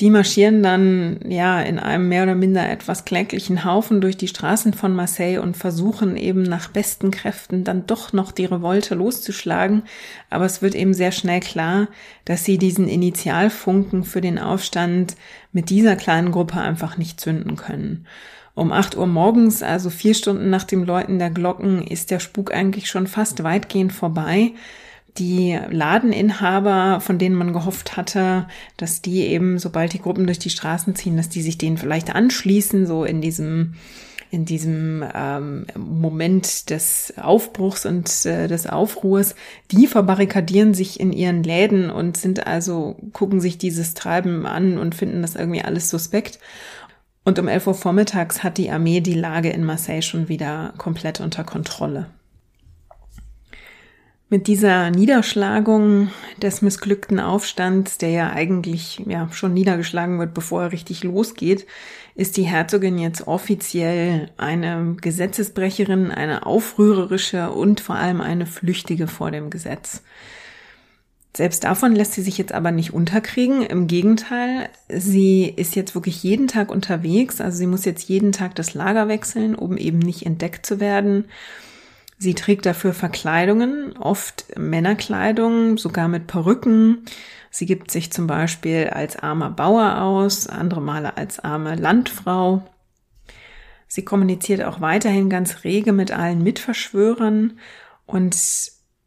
Die marschieren dann ja in einem mehr oder minder etwas kläglichen Haufen durch die Straßen von Marseille und versuchen eben nach besten Kräften dann doch noch die Revolte loszuschlagen. Aber es wird eben sehr schnell klar, dass sie diesen Initialfunken für den Aufstand mit dieser kleinen Gruppe einfach nicht zünden können. Um acht Uhr morgens, also vier Stunden nach dem Läuten der Glocken, ist der Spuk eigentlich schon fast weitgehend vorbei die Ladeninhaber, von denen man gehofft hatte, dass die eben, sobald die Gruppen durch die Straßen ziehen, dass die sich denen vielleicht anschließen, so in diesem in diesem ähm, Moment des Aufbruchs und äh, des Aufruhrs, die verbarrikadieren sich in ihren Läden und sind also, gucken sich dieses Treiben an und finden das irgendwie alles suspekt. Und um 11 Uhr vormittags hat die Armee die Lage in Marseille schon wieder komplett unter Kontrolle. Mit dieser Niederschlagung des missglückten Aufstands, der ja eigentlich ja schon niedergeschlagen wird, bevor er richtig losgeht, ist die Herzogin jetzt offiziell eine Gesetzesbrecherin, eine aufrührerische und vor allem eine Flüchtige vor dem Gesetz. Selbst davon lässt sie sich jetzt aber nicht unterkriegen. Im Gegenteil, sie ist jetzt wirklich jeden Tag unterwegs. Also sie muss jetzt jeden Tag das Lager wechseln, um eben nicht entdeckt zu werden. Sie trägt dafür Verkleidungen, oft Männerkleidung, sogar mit Perücken. Sie gibt sich zum Beispiel als armer Bauer aus, andere Male als arme Landfrau. Sie kommuniziert auch weiterhin ganz rege mit allen Mitverschwörern und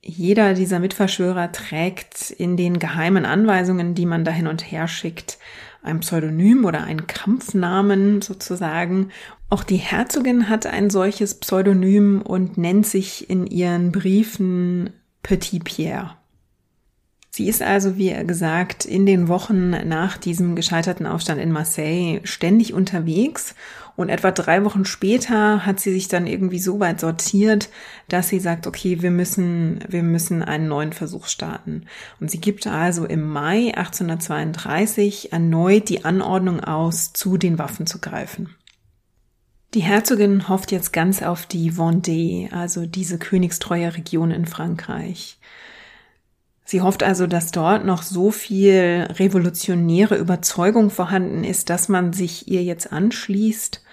jeder dieser Mitverschwörer trägt in den geheimen Anweisungen, die man da hin und her schickt, ein Pseudonym oder einen Kampfnamen sozusagen. Auch die Herzogin hat ein solches Pseudonym und nennt sich in ihren Briefen Petit Pierre. Sie ist also, wie gesagt, in den Wochen nach diesem gescheiterten Aufstand in Marseille ständig unterwegs und etwa drei Wochen später hat sie sich dann irgendwie so weit sortiert, dass sie sagt, okay, wir müssen, wir müssen einen neuen Versuch starten. Und sie gibt also im Mai 1832 erneut die Anordnung aus, zu den Waffen zu greifen. Die Herzogin hofft jetzt ganz auf die Vendée, also diese königstreue Region in Frankreich. Sie hofft also, dass dort noch so viel revolutionäre Überzeugung vorhanden ist, dass man sich ihr jetzt anschließt.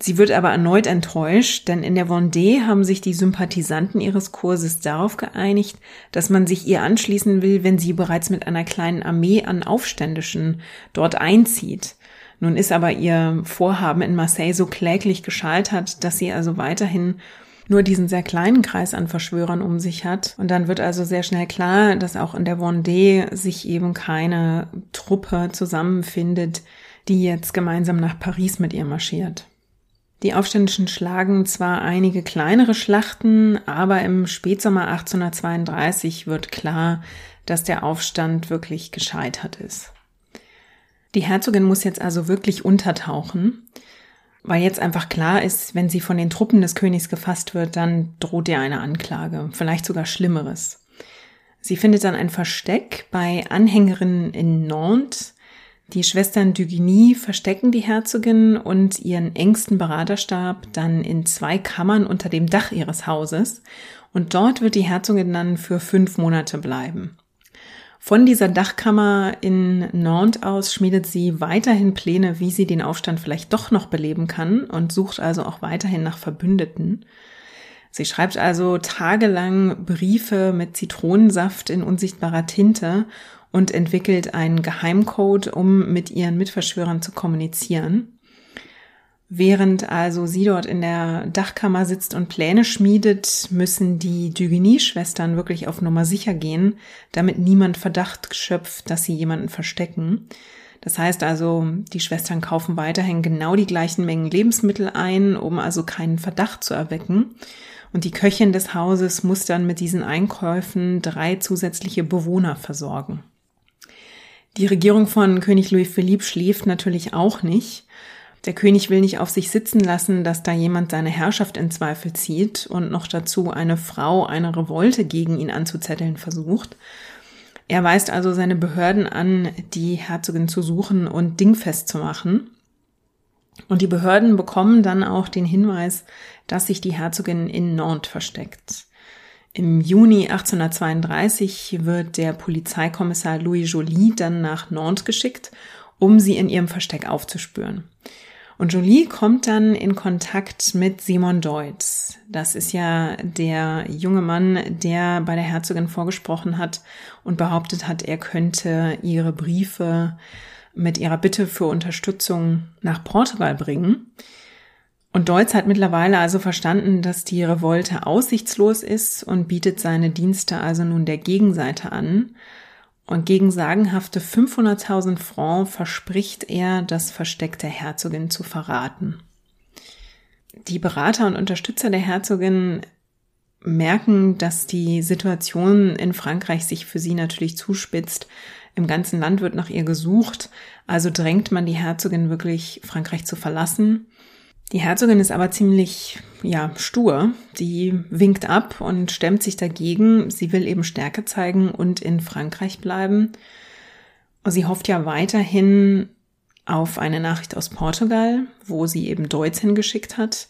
Sie wird aber erneut enttäuscht, denn in der Vendée haben sich die Sympathisanten ihres Kurses darauf geeinigt, dass man sich ihr anschließen will, wenn sie bereits mit einer kleinen Armee an Aufständischen dort einzieht. Nun ist aber ihr Vorhaben in Marseille so kläglich gescheitert, dass sie also weiterhin nur diesen sehr kleinen Kreis an Verschwörern um sich hat. Und dann wird also sehr schnell klar, dass auch in der Vendée sich eben keine Truppe zusammenfindet, die jetzt gemeinsam nach Paris mit ihr marschiert. Die Aufständischen schlagen zwar einige kleinere Schlachten, aber im Spätsommer 1832 wird klar, dass der Aufstand wirklich gescheitert ist. Die Herzogin muss jetzt also wirklich untertauchen weil jetzt einfach klar ist, wenn sie von den Truppen des Königs gefasst wird, dann droht ihr eine Anklage, vielleicht sogar Schlimmeres. Sie findet dann ein Versteck bei Anhängerinnen in Nantes. Die Schwestern Dugny verstecken die Herzogin und ihren engsten Beraterstab dann in zwei Kammern unter dem Dach ihres Hauses und dort wird die Herzogin dann für fünf Monate bleiben. Von dieser Dachkammer in Nantes aus schmiedet sie weiterhin Pläne, wie sie den Aufstand vielleicht doch noch beleben kann und sucht also auch weiterhin nach Verbündeten. Sie schreibt also tagelang Briefe mit Zitronensaft in unsichtbarer Tinte und entwickelt einen Geheimcode, um mit ihren Mitverschwörern zu kommunizieren. Während also sie dort in der Dachkammer sitzt und Pläne schmiedet, müssen die Dugeny-Schwestern wirklich auf Nummer sicher gehen, damit niemand Verdacht schöpft, dass sie jemanden verstecken. Das heißt also, die Schwestern kaufen weiterhin genau die gleichen Mengen Lebensmittel ein, um also keinen Verdacht zu erwecken. Und die Köchin des Hauses muss dann mit diesen Einkäufen drei zusätzliche Bewohner versorgen. Die Regierung von König Louis Philippe schläft natürlich auch nicht. Der König will nicht auf sich sitzen lassen, dass da jemand seine Herrschaft in Zweifel zieht und noch dazu eine Frau eine Revolte gegen ihn anzuzetteln versucht. Er weist also seine Behörden an, die Herzogin zu suchen und dingfest zu machen. Und die Behörden bekommen dann auch den Hinweis, dass sich die Herzogin in Nantes versteckt. Im Juni 1832 wird der Polizeikommissar Louis Joly dann nach Nantes geschickt, um sie in ihrem Versteck aufzuspüren. Und Jolie kommt dann in Kontakt mit Simon Deutz. Das ist ja der junge Mann, der bei der Herzogin vorgesprochen hat und behauptet hat, er könnte ihre Briefe mit ihrer Bitte für Unterstützung nach Portugal bringen. Und Deutz hat mittlerweile also verstanden, dass die Revolte aussichtslos ist und bietet seine Dienste also nun der Gegenseite an. Und gegen sagenhafte 500.000 Francs verspricht er, das Versteck der Herzogin zu verraten. Die Berater und Unterstützer der Herzogin merken, dass die Situation in Frankreich sich für sie natürlich zuspitzt. Im ganzen Land wird nach ihr gesucht, also drängt man die Herzogin wirklich, Frankreich zu verlassen. Die Herzogin ist aber ziemlich, ja, stur. Die winkt ab und stemmt sich dagegen. Sie will eben Stärke zeigen und in Frankreich bleiben. Sie hofft ja weiterhin auf eine Nachricht aus Portugal, wo sie eben Deutsch hingeschickt hat.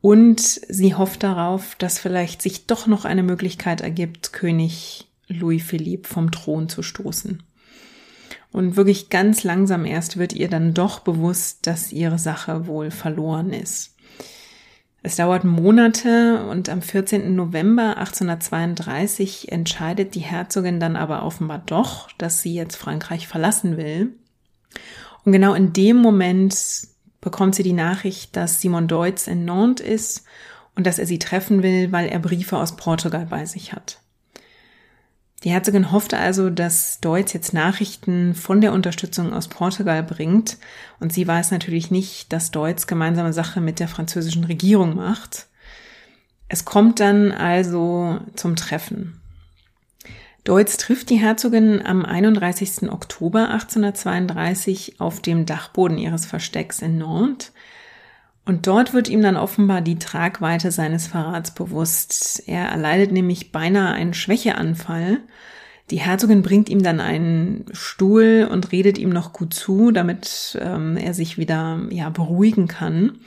Und sie hofft darauf, dass vielleicht sich doch noch eine Möglichkeit ergibt, König Louis Philippe vom Thron zu stoßen. Und wirklich ganz langsam erst wird ihr dann doch bewusst, dass ihre Sache wohl verloren ist. Es dauert Monate und am 14. November 1832 entscheidet die Herzogin dann aber offenbar doch, dass sie jetzt Frankreich verlassen will. Und genau in dem Moment bekommt sie die Nachricht, dass Simon Deutz in Nantes ist und dass er sie treffen will, weil er Briefe aus Portugal bei sich hat. Die Herzogin hoffte also, dass Deutz jetzt Nachrichten von der Unterstützung aus Portugal bringt. Und sie weiß natürlich nicht, dass Deutz gemeinsame Sache mit der französischen Regierung macht. Es kommt dann also zum Treffen. Deutz trifft die Herzogin am 31. Oktober 1832 auf dem Dachboden ihres Verstecks in Nantes. Und dort wird ihm dann offenbar die Tragweite seines Verrats bewusst. Er erleidet nämlich beinahe einen Schwächeanfall. Die Herzogin bringt ihm dann einen Stuhl und redet ihm noch gut zu, damit ähm, er sich wieder ja beruhigen kann.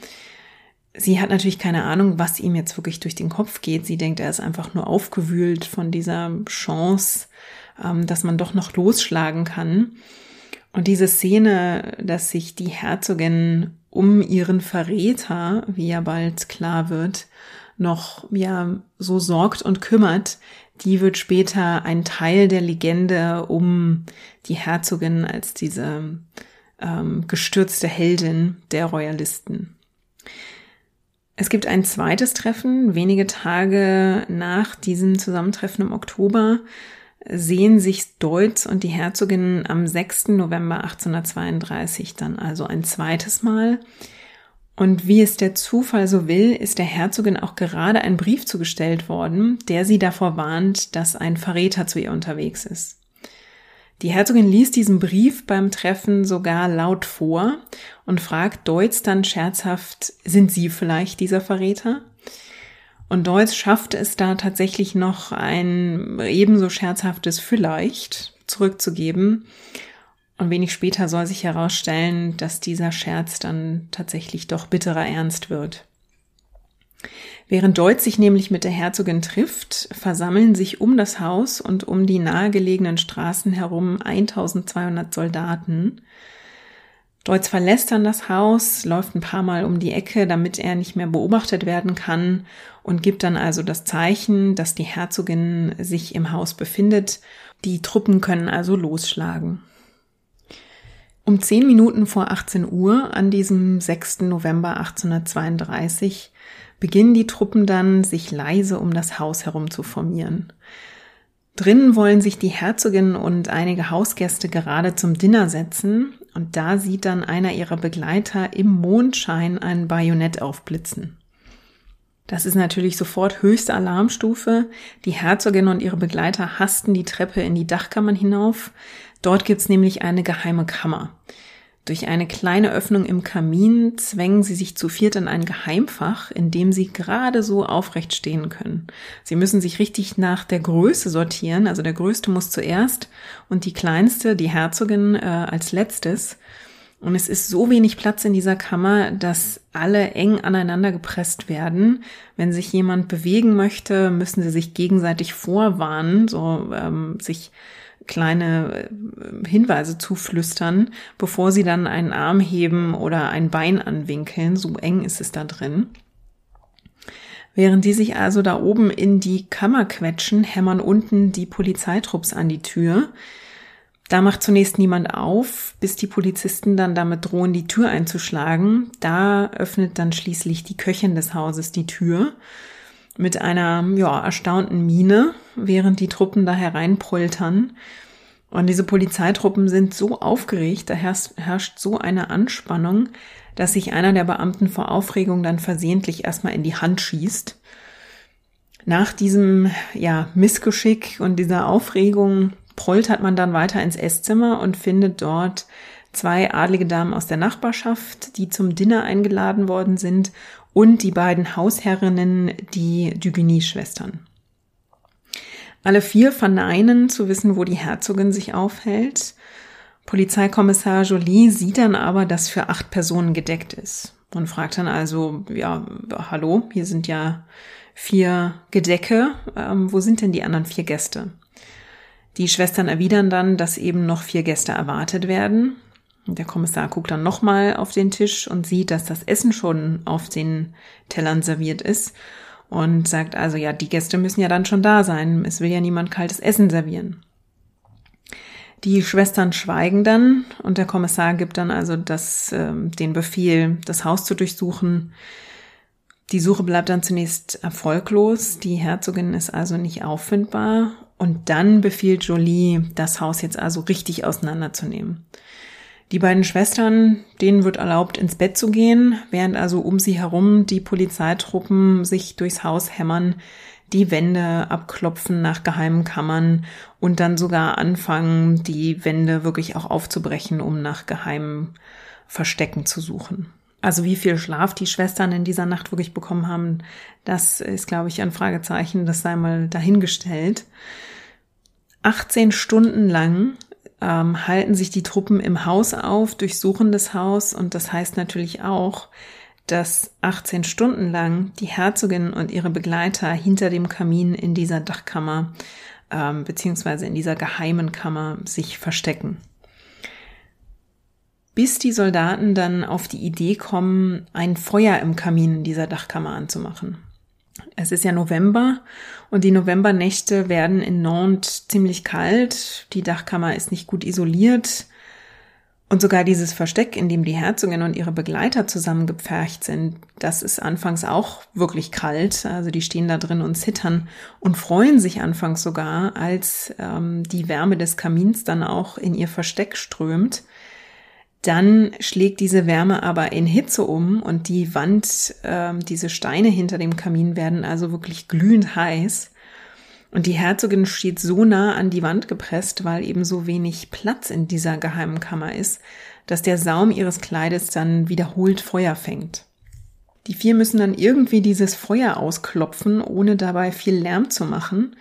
Sie hat natürlich keine Ahnung, was ihm jetzt wirklich durch den Kopf geht. Sie denkt, er ist einfach nur aufgewühlt von dieser Chance, ähm, dass man doch noch losschlagen kann. Und diese Szene, dass sich die Herzogin um ihren Verräter, wie ja bald klar wird, noch ja so sorgt und kümmert, die wird später ein Teil der Legende um die Herzogin als diese ähm, gestürzte Heldin der Royalisten. Es gibt ein zweites Treffen, wenige Tage nach diesem Zusammentreffen im Oktober sehen sich Deutz und die Herzogin am 6. November 1832 dann also ein zweites Mal. Und wie es der Zufall so will, ist der Herzogin auch gerade ein Brief zugestellt worden, der sie davor warnt, dass ein Verräter zu ihr unterwegs ist. Die Herzogin liest diesen Brief beim Treffen sogar laut vor und fragt Deutz dann scherzhaft, sind Sie vielleicht dieser Verräter? Und Deutz schafft es da tatsächlich noch ein ebenso scherzhaftes vielleicht zurückzugeben. Und wenig später soll sich herausstellen, dass dieser Scherz dann tatsächlich doch bitterer Ernst wird. Während Deutz sich nämlich mit der Herzogin trifft, versammeln sich um das Haus und um die nahegelegenen Straßen herum 1200 Soldaten. Deutz verlässt dann das Haus, läuft ein paar Mal um die Ecke, damit er nicht mehr beobachtet werden kann und gibt dann also das Zeichen, dass die Herzogin sich im Haus befindet. Die Truppen können also losschlagen. Um zehn Minuten vor 18 Uhr an diesem 6. November 1832 beginnen die Truppen dann, sich leise um das Haus herum zu formieren. Drinnen wollen sich die Herzogin und einige Hausgäste gerade zum Dinner setzen und da sieht dann einer ihrer Begleiter im Mondschein ein Bajonett aufblitzen. Das ist natürlich sofort höchste Alarmstufe. Die Herzogin und ihre Begleiter hasten die Treppe in die Dachkammern hinauf. Dort gibt's nämlich eine geheime Kammer. Durch eine kleine Öffnung im Kamin zwängen sie sich zu viert in ein Geheimfach, in dem sie gerade so aufrecht stehen können. Sie müssen sich richtig nach der Größe sortieren, also der größte muss zuerst und die kleinste, die Herzogin, äh, als letztes. Und es ist so wenig Platz in dieser Kammer, dass alle eng aneinander gepresst werden. Wenn sich jemand bewegen möchte, müssen sie sich gegenseitig vorwarnen, so ähm, sich kleine äh, Hinweise zuflüstern, bevor sie dann einen Arm heben oder ein Bein anwinkeln. So eng ist es da drin. Während die sich also da oben in die Kammer quetschen, hämmern unten die Polizeitrupps an die Tür. Da macht zunächst niemand auf, bis die Polizisten dann damit drohen, die Tür einzuschlagen. Da öffnet dann schließlich die Köchin des Hauses die Tür mit einer ja, erstaunten Miene, während die Truppen da hereinpoltern. Und diese Polizeitruppen sind so aufgeregt, da herrscht, so eine Anspannung, dass sich einer der Beamten vor Aufregung dann versehentlich erstmal in die Hand schießt. Nach diesem ja, Missgeschick und dieser Aufregung poltert man dann weiter ins Esszimmer und findet dort zwei adlige Damen aus der Nachbarschaft, die zum Dinner eingeladen worden sind und die beiden Hausherrinnen, die Duguigny-Schwestern. Alle vier verneinen zu wissen, wo die Herzogin sich aufhält. Polizeikommissar Jolie sieht dann aber, dass für acht Personen gedeckt ist und fragt dann also, ja, hallo, hier sind ja vier Gedecke, ähm, wo sind denn die anderen vier Gäste? Die Schwestern erwidern dann, dass eben noch vier Gäste erwartet werden. Der Kommissar guckt dann nochmal auf den Tisch und sieht, dass das Essen schon auf den Tellern serviert ist und sagt also, ja, die Gäste müssen ja dann schon da sein. Es will ja niemand kaltes Essen servieren. Die Schwestern schweigen dann und der Kommissar gibt dann also das, äh, den Befehl, das Haus zu durchsuchen. Die Suche bleibt dann zunächst erfolglos. Die Herzogin ist also nicht auffindbar. Und dann befiehlt Jolie, das Haus jetzt also richtig auseinanderzunehmen. Die beiden Schwestern, denen wird erlaubt, ins Bett zu gehen, während also um sie herum die Polizeitruppen sich durchs Haus hämmern, die Wände abklopfen nach geheimen Kammern und dann sogar anfangen, die Wände wirklich auch aufzubrechen, um nach geheimen Verstecken zu suchen. Also wie viel Schlaf die Schwestern in dieser Nacht wirklich bekommen haben, das ist, glaube ich, ein Fragezeichen. Das sei mal dahingestellt. 18 Stunden lang ähm, halten sich die Truppen im Haus auf, durchsuchen das Haus und das heißt natürlich auch, dass 18 Stunden lang die Herzogin und ihre Begleiter hinter dem Kamin in dieser Dachkammer ähm, beziehungsweise in dieser geheimen Kammer sich verstecken. Bis die Soldaten dann auf die Idee kommen, ein Feuer im Kamin in dieser Dachkammer anzumachen. Es ist ja November und die Novembernächte werden in Nantes ziemlich kalt. Die Dachkammer ist nicht gut isoliert. Und sogar dieses Versteck, in dem die Herzogin und ihre Begleiter zusammengepfercht sind, das ist anfangs auch wirklich kalt. Also die stehen da drin und zittern und freuen sich anfangs sogar, als ähm, die Wärme des Kamins dann auch in ihr Versteck strömt. Dann schlägt diese Wärme aber in Hitze um und die Wand, äh, diese Steine hinter dem Kamin werden also wirklich glühend heiß. Und die Herzogin steht so nah an die Wand gepresst, weil eben so wenig Platz in dieser geheimen Kammer ist, dass der Saum ihres Kleides dann wiederholt Feuer fängt. Die vier müssen dann irgendwie dieses Feuer ausklopfen, ohne dabei viel Lärm zu machen.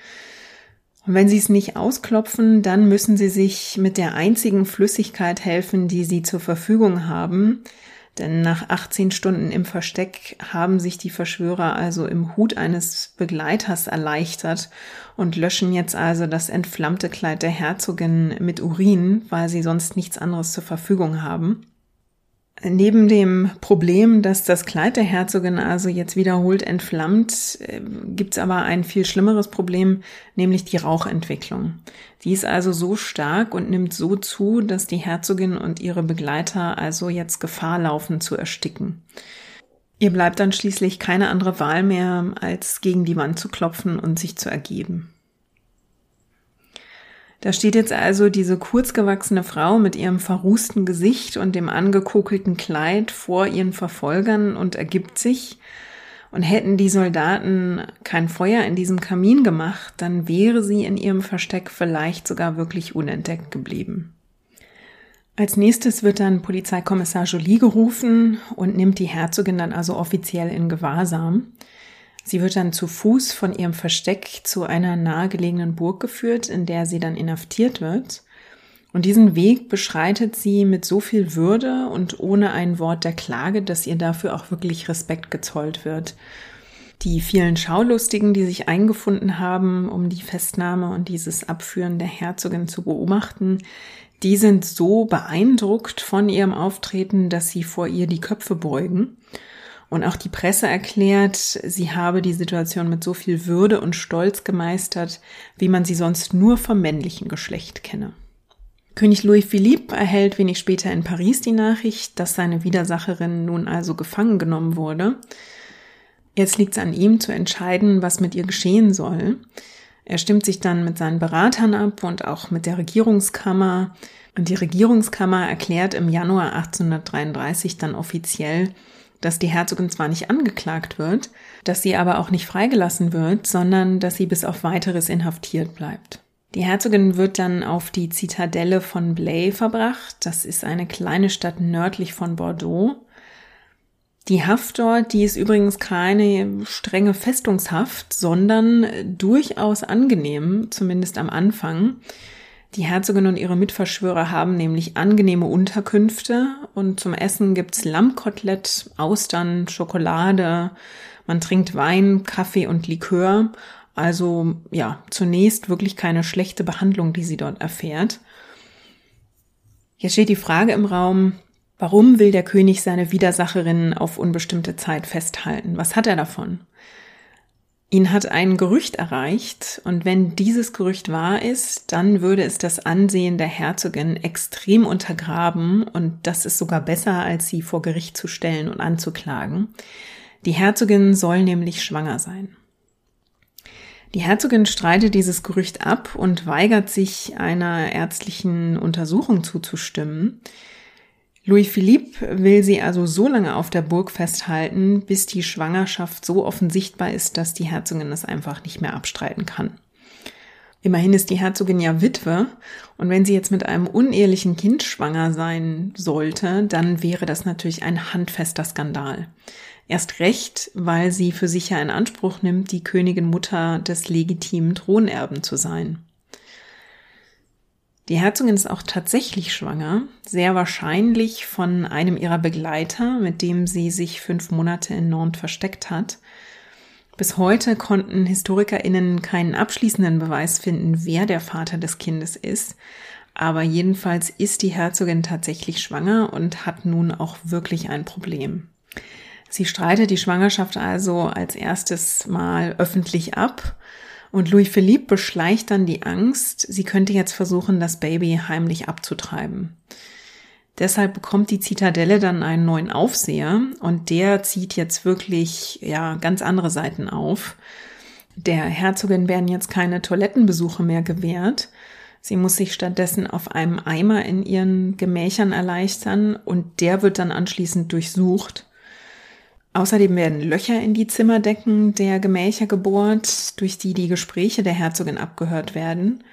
Und wenn sie es nicht ausklopfen, dann müssen sie sich mit der einzigen Flüssigkeit helfen, die sie zur Verfügung haben. Denn nach 18 Stunden im Versteck haben sich die Verschwörer also im Hut eines Begleiters erleichtert und löschen jetzt also das entflammte Kleid der Herzogin mit Urin, weil sie sonst nichts anderes zur Verfügung haben. Neben dem Problem, dass das Kleid der Herzogin also jetzt wiederholt entflammt, äh, gibt's aber ein viel schlimmeres Problem, nämlich die Rauchentwicklung. Die ist also so stark und nimmt so zu, dass die Herzogin und ihre Begleiter also jetzt Gefahr laufen zu ersticken. Ihr bleibt dann schließlich keine andere Wahl mehr, als gegen die Wand zu klopfen und sich zu ergeben. Da steht jetzt also diese kurzgewachsene Frau mit ihrem verrußten Gesicht und dem angekokelten Kleid vor ihren Verfolgern und ergibt sich. Und hätten die Soldaten kein Feuer in diesem Kamin gemacht, dann wäre sie in ihrem Versteck vielleicht sogar wirklich unentdeckt geblieben. Als nächstes wird dann Polizeikommissar Jolie gerufen und nimmt die Herzogin dann also offiziell in Gewahrsam. Sie wird dann zu Fuß von ihrem Versteck zu einer nahegelegenen Burg geführt, in der sie dann inhaftiert wird. Und diesen Weg beschreitet sie mit so viel Würde und ohne ein Wort der Klage, dass ihr dafür auch wirklich Respekt gezollt wird. Die vielen Schaulustigen, die sich eingefunden haben, um die Festnahme und dieses Abführen der Herzogin zu beobachten, die sind so beeindruckt von ihrem Auftreten, dass sie vor ihr die Köpfe beugen. Und auch die Presse erklärt, sie habe die Situation mit so viel Würde und Stolz gemeistert, wie man sie sonst nur vom männlichen Geschlecht kenne. König Louis Philippe erhält wenig später in Paris die Nachricht, dass seine Widersacherin nun also gefangen genommen wurde. Jetzt liegt es an ihm zu entscheiden, was mit ihr geschehen soll. Er stimmt sich dann mit seinen Beratern ab und auch mit der Regierungskammer. Und die Regierungskammer erklärt im Januar 1833 dann offiziell, dass die Herzogin zwar nicht angeklagt wird, dass sie aber auch nicht freigelassen wird, sondern dass sie bis auf weiteres inhaftiert bleibt. Die Herzogin wird dann auf die Zitadelle von Blaye verbracht. Das ist eine kleine Stadt nördlich von Bordeaux. Die Haft dort, die ist übrigens keine strenge Festungshaft, sondern durchaus angenehm, zumindest am Anfang. Die Herzogin und ihre Mitverschwörer haben nämlich angenehme Unterkünfte und zum Essen gibt's Lammkotelett, Austern, Schokolade, man trinkt Wein, Kaffee und Likör. Also ja, zunächst wirklich keine schlechte Behandlung, die sie dort erfährt. Jetzt steht die Frage im Raum, warum will der König seine Widersacherin auf unbestimmte Zeit festhalten? Was hat er davon? Ihn hat ein Gerücht erreicht, und wenn dieses Gerücht wahr ist, dann würde es das Ansehen der Herzogin extrem untergraben, und das ist sogar besser, als sie vor Gericht zu stellen und anzuklagen. Die Herzogin soll nämlich schwanger sein. Die Herzogin streitet dieses Gerücht ab und weigert sich, einer ärztlichen Untersuchung zuzustimmen. Louis Philippe will sie also so lange auf der Burg festhalten, bis die Schwangerschaft so offen sichtbar ist, dass die Herzogin es einfach nicht mehr abstreiten kann. Immerhin ist die Herzogin ja Witwe und wenn sie jetzt mit einem unehelichen Kind schwanger sein sollte, dann wäre das natürlich ein handfester Skandal. Erst recht, weil sie für sich ja in Anspruch nimmt, die Königin Mutter des legitimen Thronerben zu sein. Die Herzogin ist auch tatsächlich schwanger, sehr wahrscheinlich von einem ihrer Begleiter, mit dem sie sich fünf Monate in Nantes versteckt hat. Bis heute konnten HistorikerInnen keinen abschließenden Beweis finden, wer der Vater des Kindes ist. Aber jedenfalls ist die Herzogin tatsächlich schwanger und hat nun auch wirklich ein Problem. Sie streitet die Schwangerschaft also als erstes Mal öffentlich ab und Louis Philippe beschleicht dann die Angst, sie könnte jetzt versuchen, das Baby heimlich abzutreiben. Deshalb bekommt die Zitadelle dann einen neuen Aufseher und der zieht jetzt wirklich, ja, ganz andere Seiten auf. Der Herzogin werden jetzt keine Toilettenbesuche mehr gewährt. Sie muss sich stattdessen auf einem Eimer in ihren Gemächern erleichtern und der wird dann anschließend durchsucht. Außerdem werden Löcher in die Zimmerdecken der Gemächer gebohrt, durch die die Gespräche der Herzogin abgehört werden.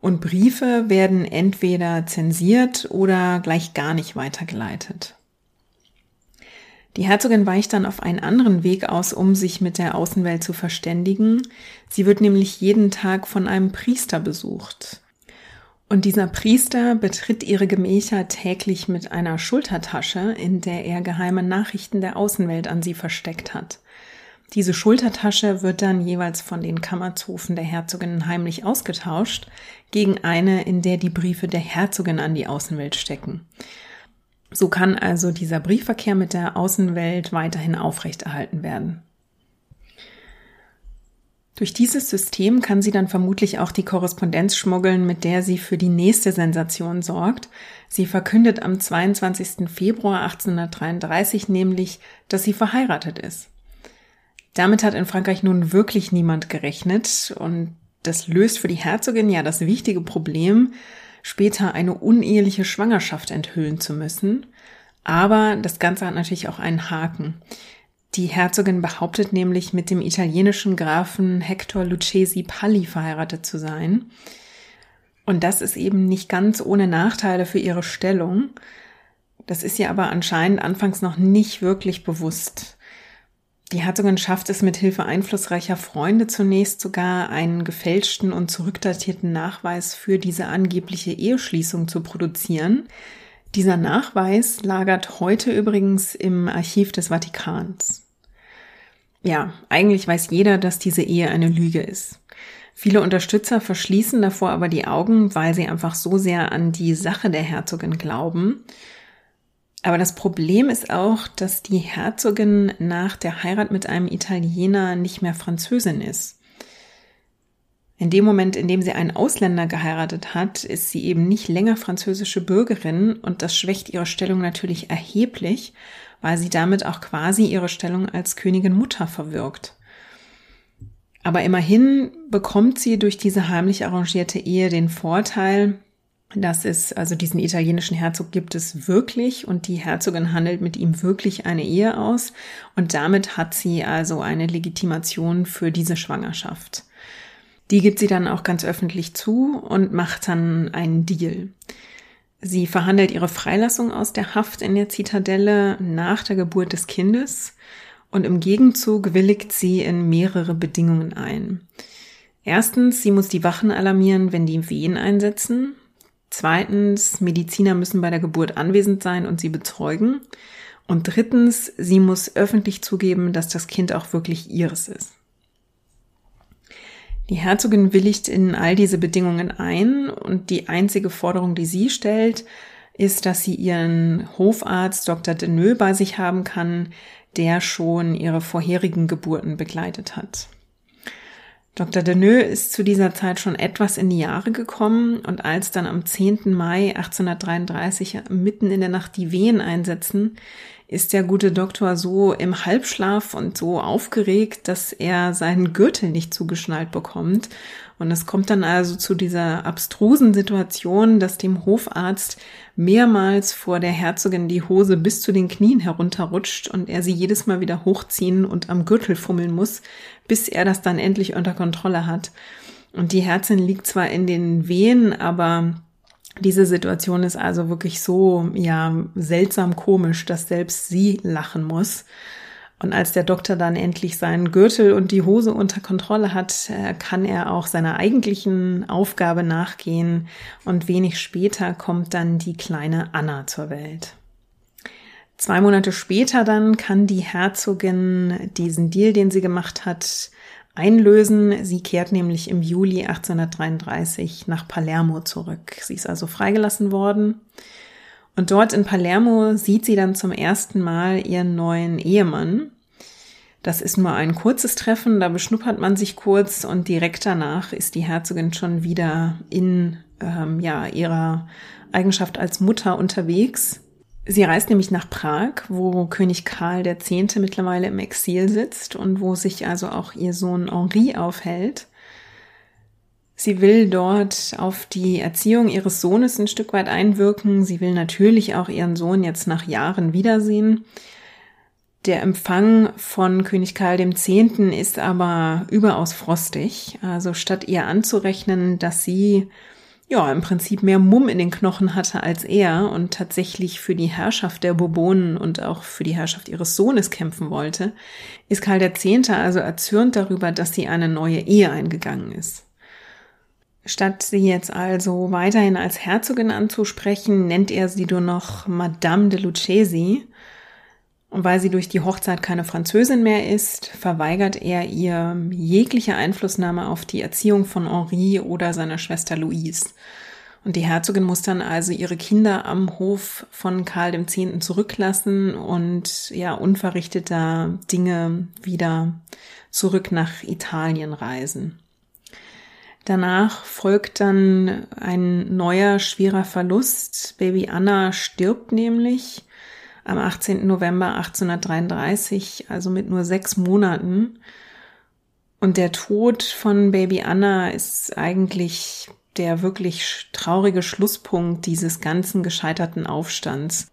Und Briefe werden entweder zensiert oder gleich gar nicht weitergeleitet. Die Herzogin weicht dann auf einen anderen Weg aus, um sich mit der Außenwelt zu verständigen. Sie wird nämlich jeden Tag von einem Priester besucht. Und dieser Priester betritt ihre Gemächer täglich mit einer Schultertasche, in der er geheime Nachrichten der Außenwelt an sie versteckt hat. Diese Schultertasche wird dann jeweils von den Kammerzofen der Herzogin heimlich ausgetauscht gegen eine, in der die Briefe der Herzogin an die Außenwelt stecken. So kann also dieser Briefverkehr mit der Außenwelt weiterhin aufrechterhalten werden. Durch dieses System kann sie dann vermutlich auch die Korrespondenz schmuggeln, mit der sie für die nächste Sensation sorgt. Sie verkündet am 22. Februar 1833 nämlich, dass sie verheiratet ist. Damit hat in Frankreich nun wirklich niemand gerechnet und das löst für die Herzogin ja das wichtige Problem, später eine uneheliche Schwangerschaft enthüllen zu müssen. Aber das Ganze hat natürlich auch einen Haken. Die Herzogin behauptet nämlich, mit dem italienischen Grafen Hector Lucchesi Palli verheiratet zu sein. Und das ist eben nicht ganz ohne Nachteile für ihre Stellung. Das ist ihr aber anscheinend anfangs noch nicht wirklich bewusst. Die Herzogin schafft es mit Hilfe einflussreicher Freunde zunächst sogar, einen gefälschten und zurückdatierten Nachweis für diese angebliche Eheschließung zu produzieren. Dieser Nachweis lagert heute übrigens im Archiv des Vatikans. Ja, eigentlich weiß jeder, dass diese Ehe eine Lüge ist. Viele Unterstützer verschließen davor aber die Augen, weil sie einfach so sehr an die Sache der Herzogin glauben. Aber das Problem ist auch, dass die Herzogin nach der Heirat mit einem Italiener nicht mehr Französin ist. In dem Moment, in dem sie einen Ausländer geheiratet hat, ist sie eben nicht länger französische Bürgerin und das schwächt ihre Stellung natürlich erheblich weil sie damit auch quasi ihre Stellung als Königin Mutter verwirkt. Aber immerhin bekommt sie durch diese heimlich arrangierte Ehe den Vorteil, dass es also diesen italienischen Herzog gibt es wirklich und die Herzogin handelt mit ihm wirklich eine Ehe aus und damit hat sie also eine Legitimation für diese Schwangerschaft. Die gibt sie dann auch ganz öffentlich zu und macht dann einen Deal. Sie verhandelt ihre Freilassung aus der Haft in der Zitadelle nach der Geburt des Kindes und im Gegenzug willigt sie in mehrere Bedingungen ein. Erstens, sie muss die Wachen alarmieren, wenn die Wehen einsetzen. Zweitens, Mediziner müssen bei der Geburt anwesend sein und sie bezeugen. Und drittens, sie muss öffentlich zugeben, dass das Kind auch wirklich ihres ist. Die Herzogin willigt in all diese Bedingungen ein und die einzige Forderung, die sie stellt, ist, dass sie ihren Hofarzt Dr. Deneux bei sich haben kann, der schon ihre vorherigen Geburten begleitet hat. Dr. Deneux ist zu dieser Zeit schon etwas in die Jahre gekommen und als dann am 10. Mai 1833 mitten in der Nacht die Wehen einsetzen, ist der gute Doktor so im Halbschlaf und so aufgeregt, dass er seinen Gürtel nicht zugeschnallt bekommt. Und es kommt dann also zu dieser abstrusen Situation, dass dem Hofarzt mehrmals vor der Herzogin die Hose bis zu den Knien herunterrutscht und er sie jedes Mal wieder hochziehen und am Gürtel fummeln muss, bis er das dann endlich unter Kontrolle hat. Und die Herzin liegt zwar in den Wehen, aber diese Situation ist also wirklich so, ja, seltsam komisch, dass selbst sie lachen muss. Und als der Doktor dann endlich seinen Gürtel und die Hose unter Kontrolle hat, äh, kann er auch seiner eigentlichen Aufgabe nachgehen. Und wenig später kommt dann die kleine Anna zur Welt. Zwei Monate später dann kann die Herzogin diesen Deal, den sie gemacht hat, einlösen. Sie kehrt nämlich im Juli 1833 nach Palermo zurück. Sie ist also freigelassen worden. Und dort in Palermo sieht sie dann zum ersten Mal ihren neuen Ehemann. Das ist nur ein kurzes Treffen, da beschnuppert man sich kurz und direkt danach ist die Herzogin schon wieder in ähm, ja, ihrer Eigenschaft als Mutter unterwegs. Sie reist nämlich nach Prag, wo König Karl X. mittlerweile im Exil sitzt und wo sich also auch ihr Sohn Henri aufhält. Sie will dort auf die Erziehung ihres Sohnes ein Stück weit einwirken. Sie will natürlich auch ihren Sohn jetzt nach Jahren wiedersehen. Der Empfang von König Karl X. ist aber überaus frostig. Also statt ihr anzurechnen, dass sie ja, im Prinzip mehr Mumm in den Knochen hatte als er und tatsächlich für die Herrschaft der Bourbonen und auch für die Herrschaft ihres Sohnes kämpfen wollte, ist Karl X. also erzürnt darüber, dass sie eine neue Ehe eingegangen ist. Statt sie jetzt also weiterhin als Herzogin anzusprechen, nennt er sie nur noch Madame de Lucchesi. Und weil sie durch die Hochzeit keine Französin mehr ist, verweigert er ihr jegliche Einflussnahme auf die Erziehung von Henri oder seiner Schwester Louise. Und die Herzogin muss dann also ihre Kinder am Hof von Karl X. zurücklassen und ja, unverrichteter Dinge wieder zurück nach Italien reisen. Danach folgt dann ein neuer schwerer Verlust. Baby Anna stirbt nämlich am 18. November 1833, also mit nur sechs Monaten. Und der Tod von Baby Anna ist eigentlich der wirklich traurige Schlusspunkt dieses ganzen gescheiterten Aufstands.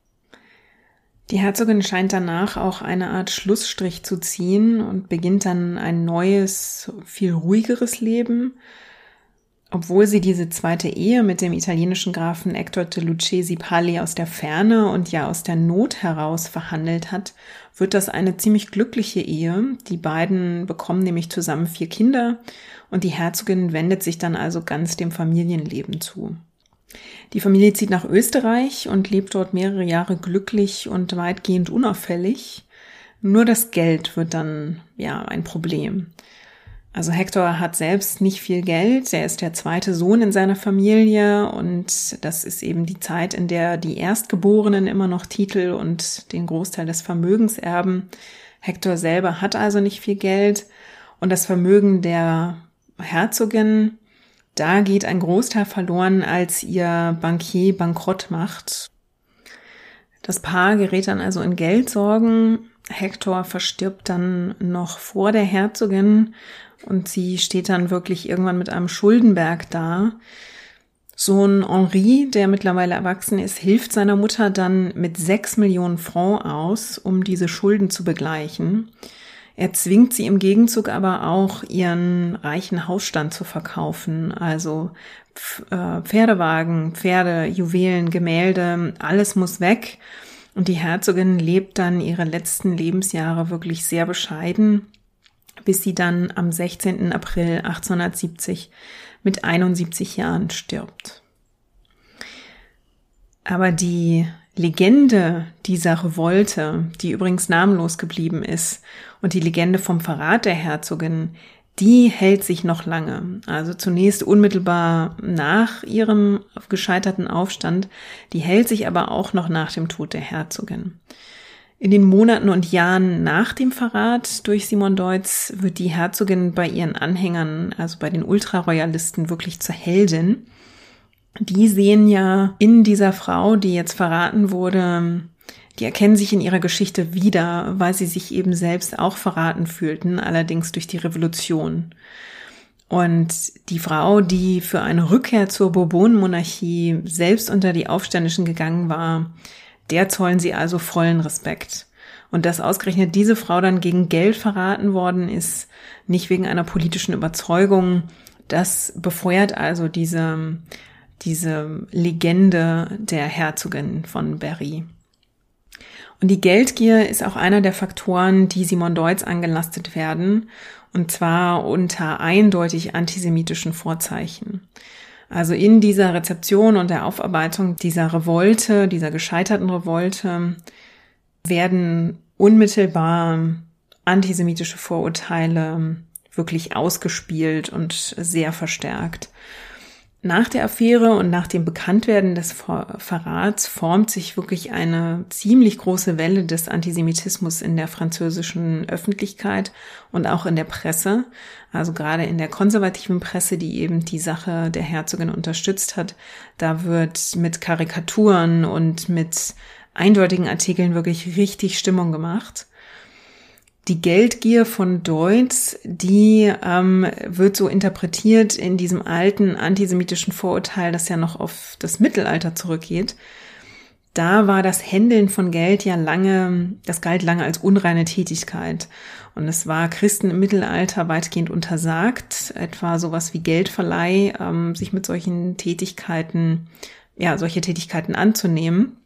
Die Herzogin scheint danach auch eine Art Schlussstrich zu ziehen und beginnt dann ein neues, viel ruhigeres Leben. Obwohl sie diese zweite Ehe mit dem italienischen Grafen Hector de Lucchesi Pali aus der Ferne und ja aus der Not heraus verhandelt hat, wird das eine ziemlich glückliche Ehe. Die beiden bekommen nämlich zusammen vier Kinder und die Herzogin wendet sich dann also ganz dem Familienleben zu. Die Familie zieht nach Österreich und lebt dort mehrere Jahre glücklich und weitgehend unauffällig. Nur das Geld wird dann ja ein Problem. Also Hector hat selbst nicht viel Geld. Er ist der zweite Sohn in seiner Familie und das ist eben die Zeit, in der die Erstgeborenen immer noch Titel und den Großteil des Vermögens erben. Hector selber hat also nicht viel Geld und das Vermögen der Herzogin, da geht ein Großteil verloren, als ihr Bankier bankrott macht. Das Paar gerät dann also in Geldsorgen. Hector verstirbt dann noch vor der Herzogin und sie steht dann wirklich irgendwann mit einem Schuldenberg da. Sohn Henri, der mittlerweile erwachsen ist, hilft seiner Mutter dann mit sechs Millionen Francs aus, um diese Schulden zu begleichen. Er zwingt sie im Gegenzug aber auch, ihren reichen Hausstand zu verkaufen. Also äh, Pferdewagen, Pferde, Juwelen, Gemälde, alles muss weg. Und die Herzogin lebt dann ihre letzten Lebensjahre wirklich sehr bescheiden bis sie dann am 16. April 1870 mit 71 Jahren stirbt. Aber die Legende dieser Revolte, die übrigens namenlos geblieben ist, und die Legende vom Verrat der Herzogin, die hält sich noch lange. Also zunächst unmittelbar nach ihrem gescheiterten Aufstand, die hält sich aber auch noch nach dem Tod der Herzogin. In den Monaten und Jahren nach dem Verrat durch Simon Deutz wird die Herzogin bei ihren Anhängern, also bei den Ultraroyalisten, wirklich zur Heldin. Die sehen ja in dieser Frau, die jetzt verraten wurde, die erkennen sich in ihrer Geschichte wieder, weil sie sich eben selbst auch verraten fühlten, allerdings durch die Revolution. Und die Frau, die für eine Rückkehr zur Bourbonenmonarchie selbst unter die Aufständischen gegangen war, der zollen sie also vollen Respekt. Und dass ausgerechnet diese Frau dann gegen Geld verraten worden ist, nicht wegen einer politischen Überzeugung, das befeuert also diese, diese Legende der Herzogin von Berry. Und die Geldgier ist auch einer der Faktoren, die Simon Deutz angelastet werden, und zwar unter eindeutig antisemitischen Vorzeichen. Also in dieser Rezeption und der Aufarbeitung dieser Revolte, dieser gescheiterten Revolte, werden unmittelbar antisemitische Vorurteile wirklich ausgespielt und sehr verstärkt. Nach der Affäre und nach dem Bekanntwerden des Verrats formt sich wirklich eine ziemlich große Welle des Antisemitismus in der französischen Öffentlichkeit und auch in der Presse. Also gerade in der konservativen Presse, die eben die Sache der Herzogin unterstützt hat. Da wird mit Karikaturen und mit eindeutigen Artikeln wirklich richtig Stimmung gemacht. Die Geldgier von Deutz, die ähm, wird so interpretiert in diesem alten antisemitischen Vorurteil, das ja noch auf das Mittelalter zurückgeht. Da war das Händeln von Geld ja lange, das galt lange als unreine Tätigkeit. Und es war Christen im Mittelalter weitgehend untersagt, etwa sowas wie Geldverleih, ähm, sich mit solchen Tätigkeiten, ja, solche Tätigkeiten anzunehmen.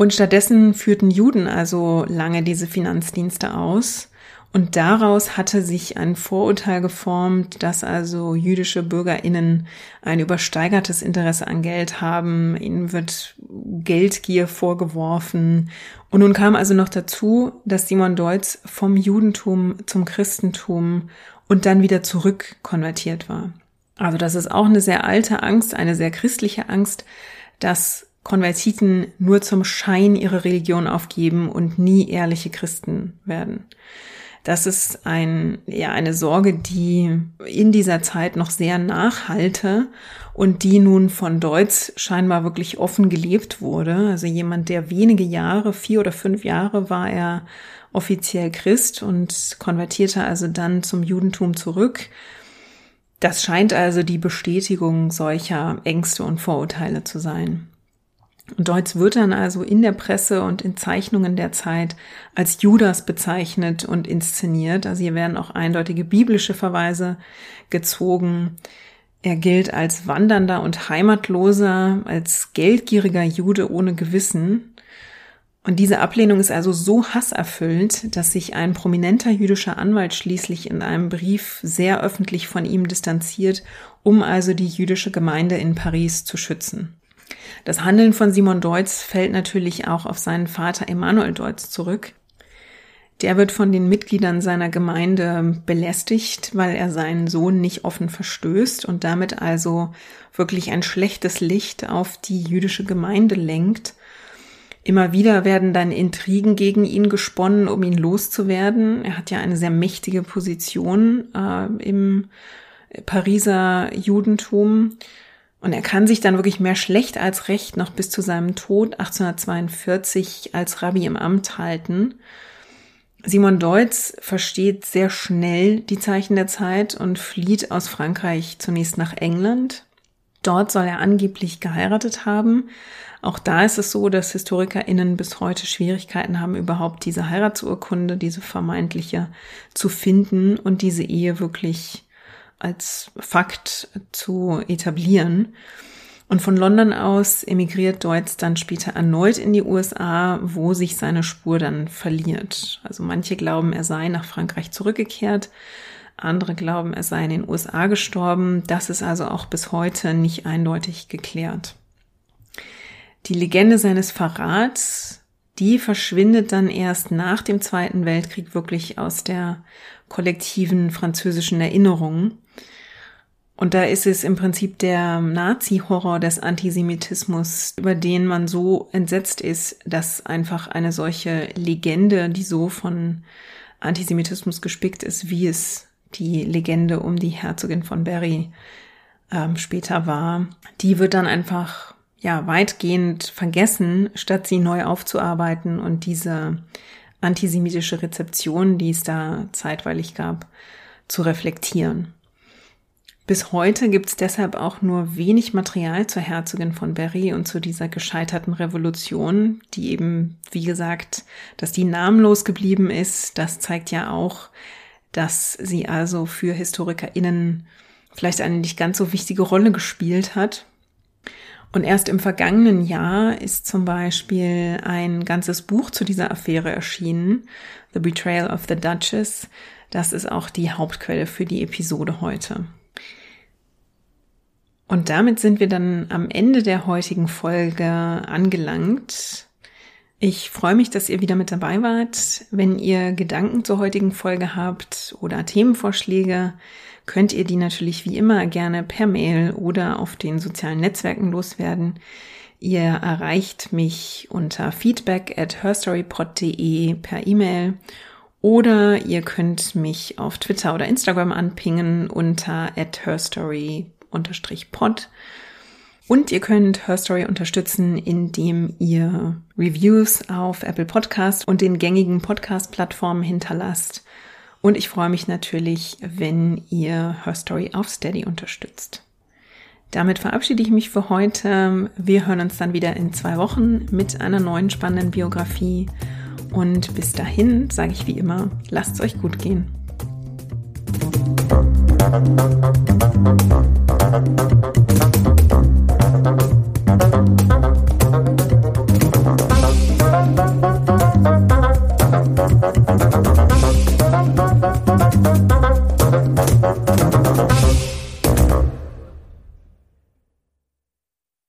Und stattdessen führten Juden also lange diese Finanzdienste aus. Und daraus hatte sich ein Vorurteil geformt, dass also jüdische Bürgerinnen ein übersteigertes Interesse an Geld haben. Ihnen wird Geldgier vorgeworfen. Und nun kam also noch dazu, dass Simon Deutz vom Judentum zum Christentum und dann wieder zurück konvertiert war. Also das ist auch eine sehr alte Angst, eine sehr christliche Angst, dass Konvertiten nur zum Schein ihre Religion aufgeben und nie ehrliche Christen werden. Das ist ein, ja, eine Sorge, die in dieser Zeit noch sehr nachhalte und die nun von Deutz scheinbar wirklich offen gelebt wurde. Also jemand, der wenige Jahre, vier oder fünf Jahre war er offiziell Christ und konvertierte also dann zum Judentum zurück. Das scheint also die Bestätigung solcher Ängste und Vorurteile zu sein. Deutz wird dann also in der Presse und in Zeichnungen der Zeit als Judas bezeichnet und inszeniert. Also hier werden auch eindeutige biblische Verweise gezogen. Er gilt als Wandernder und Heimatloser, als geldgieriger Jude ohne Gewissen. Und diese Ablehnung ist also so hasserfüllt, dass sich ein prominenter jüdischer Anwalt schließlich in einem Brief sehr öffentlich von ihm distanziert, um also die jüdische Gemeinde in Paris zu schützen. Das Handeln von Simon Deutz fällt natürlich auch auf seinen Vater Emanuel Deutz zurück. Der wird von den Mitgliedern seiner Gemeinde belästigt, weil er seinen Sohn nicht offen verstößt und damit also wirklich ein schlechtes Licht auf die jüdische Gemeinde lenkt. Immer wieder werden dann Intrigen gegen ihn gesponnen, um ihn loszuwerden. Er hat ja eine sehr mächtige Position äh, im Pariser Judentum. Und er kann sich dann wirklich mehr schlecht als recht noch bis zu seinem Tod 1842 als Rabbi im Amt halten. Simon Deutz versteht sehr schnell die Zeichen der Zeit und flieht aus Frankreich zunächst nach England. Dort soll er angeblich geheiratet haben. Auch da ist es so, dass HistorikerInnen bis heute Schwierigkeiten haben, überhaupt diese Heiratsurkunde, diese vermeintliche, zu finden und diese Ehe wirklich als Fakt zu etablieren. Und von London aus emigriert Deutz dann später erneut in die USA, wo sich seine Spur dann verliert. Also manche glauben, er sei nach Frankreich zurückgekehrt, andere glauben, er sei in den USA gestorben. Das ist also auch bis heute nicht eindeutig geklärt. Die Legende seines Verrats, die verschwindet dann erst nach dem Zweiten Weltkrieg wirklich aus der kollektiven französischen Erinnerung. Und da ist es im Prinzip der Nazi-Horror des Antisemitismus, über den man so entsetzt ist, dass einfach eine solche Legende, die so von Antisemitismus gespickt ist, wie es die Legende um die Herzogin von Berry ähm, später war, die wird dann einfach ja weitgehend vergessen, statt sie neu aufzuarbeiten und diese antisemitische Rezeption, die es da zeitweilig gab, zu reflektieren. Bis heute gibt es deshalb auch nur wenig Material zur Herzogin von Berry und zu dieser gescheiterten Revolution, die eben, wie gesagt, dass die namenlos geblieben ist. Das zeigt ja auch, dass sie also für HistorikerInnen vielleicht eine nicht ganz so wichtige Rolle gespielt hat. Und erst im vergangenen Jahr ist zum Beispiel ein ganzes Buch zu dieser Affäre erschienen, The Betrayal of the Duchess. Das ist auch die Hauptquelle für die Episode heute. Und damit sind wir dann am Ende der heutigen Folge angelangt. Ich freue mich, dass ihr wieder mit dabei wart. Wenn ihr Gedanken zur heutigen Folge habt oder Themenvorschläge, könnt ihr die natürlich wie immer gerne per Mail oder auf den sozialen Netzwerken loswerden. Ihr erreicht mich unter feedback at herstorypod.de per E-Mail oder ihr könnt mich auf Twitter oder Instagram anpingen unter at herstory pod. Und ihr könnt Herstory unterstützen, indem ihr Reviews auf Apple Podcast und den gängigen Podcast-Plattformen hinterlasst. Und ich freue mich natürlich, wenn ihr Herstory auf Steady unterstützt. Damit verabschiede ich mich für heute. Wir hören uns dann wieder in zwei Wochen mit einer neuen spannenden Biografie. Und bis dahin sage ich wie immer, lasst es euch gut gehen. Thank you.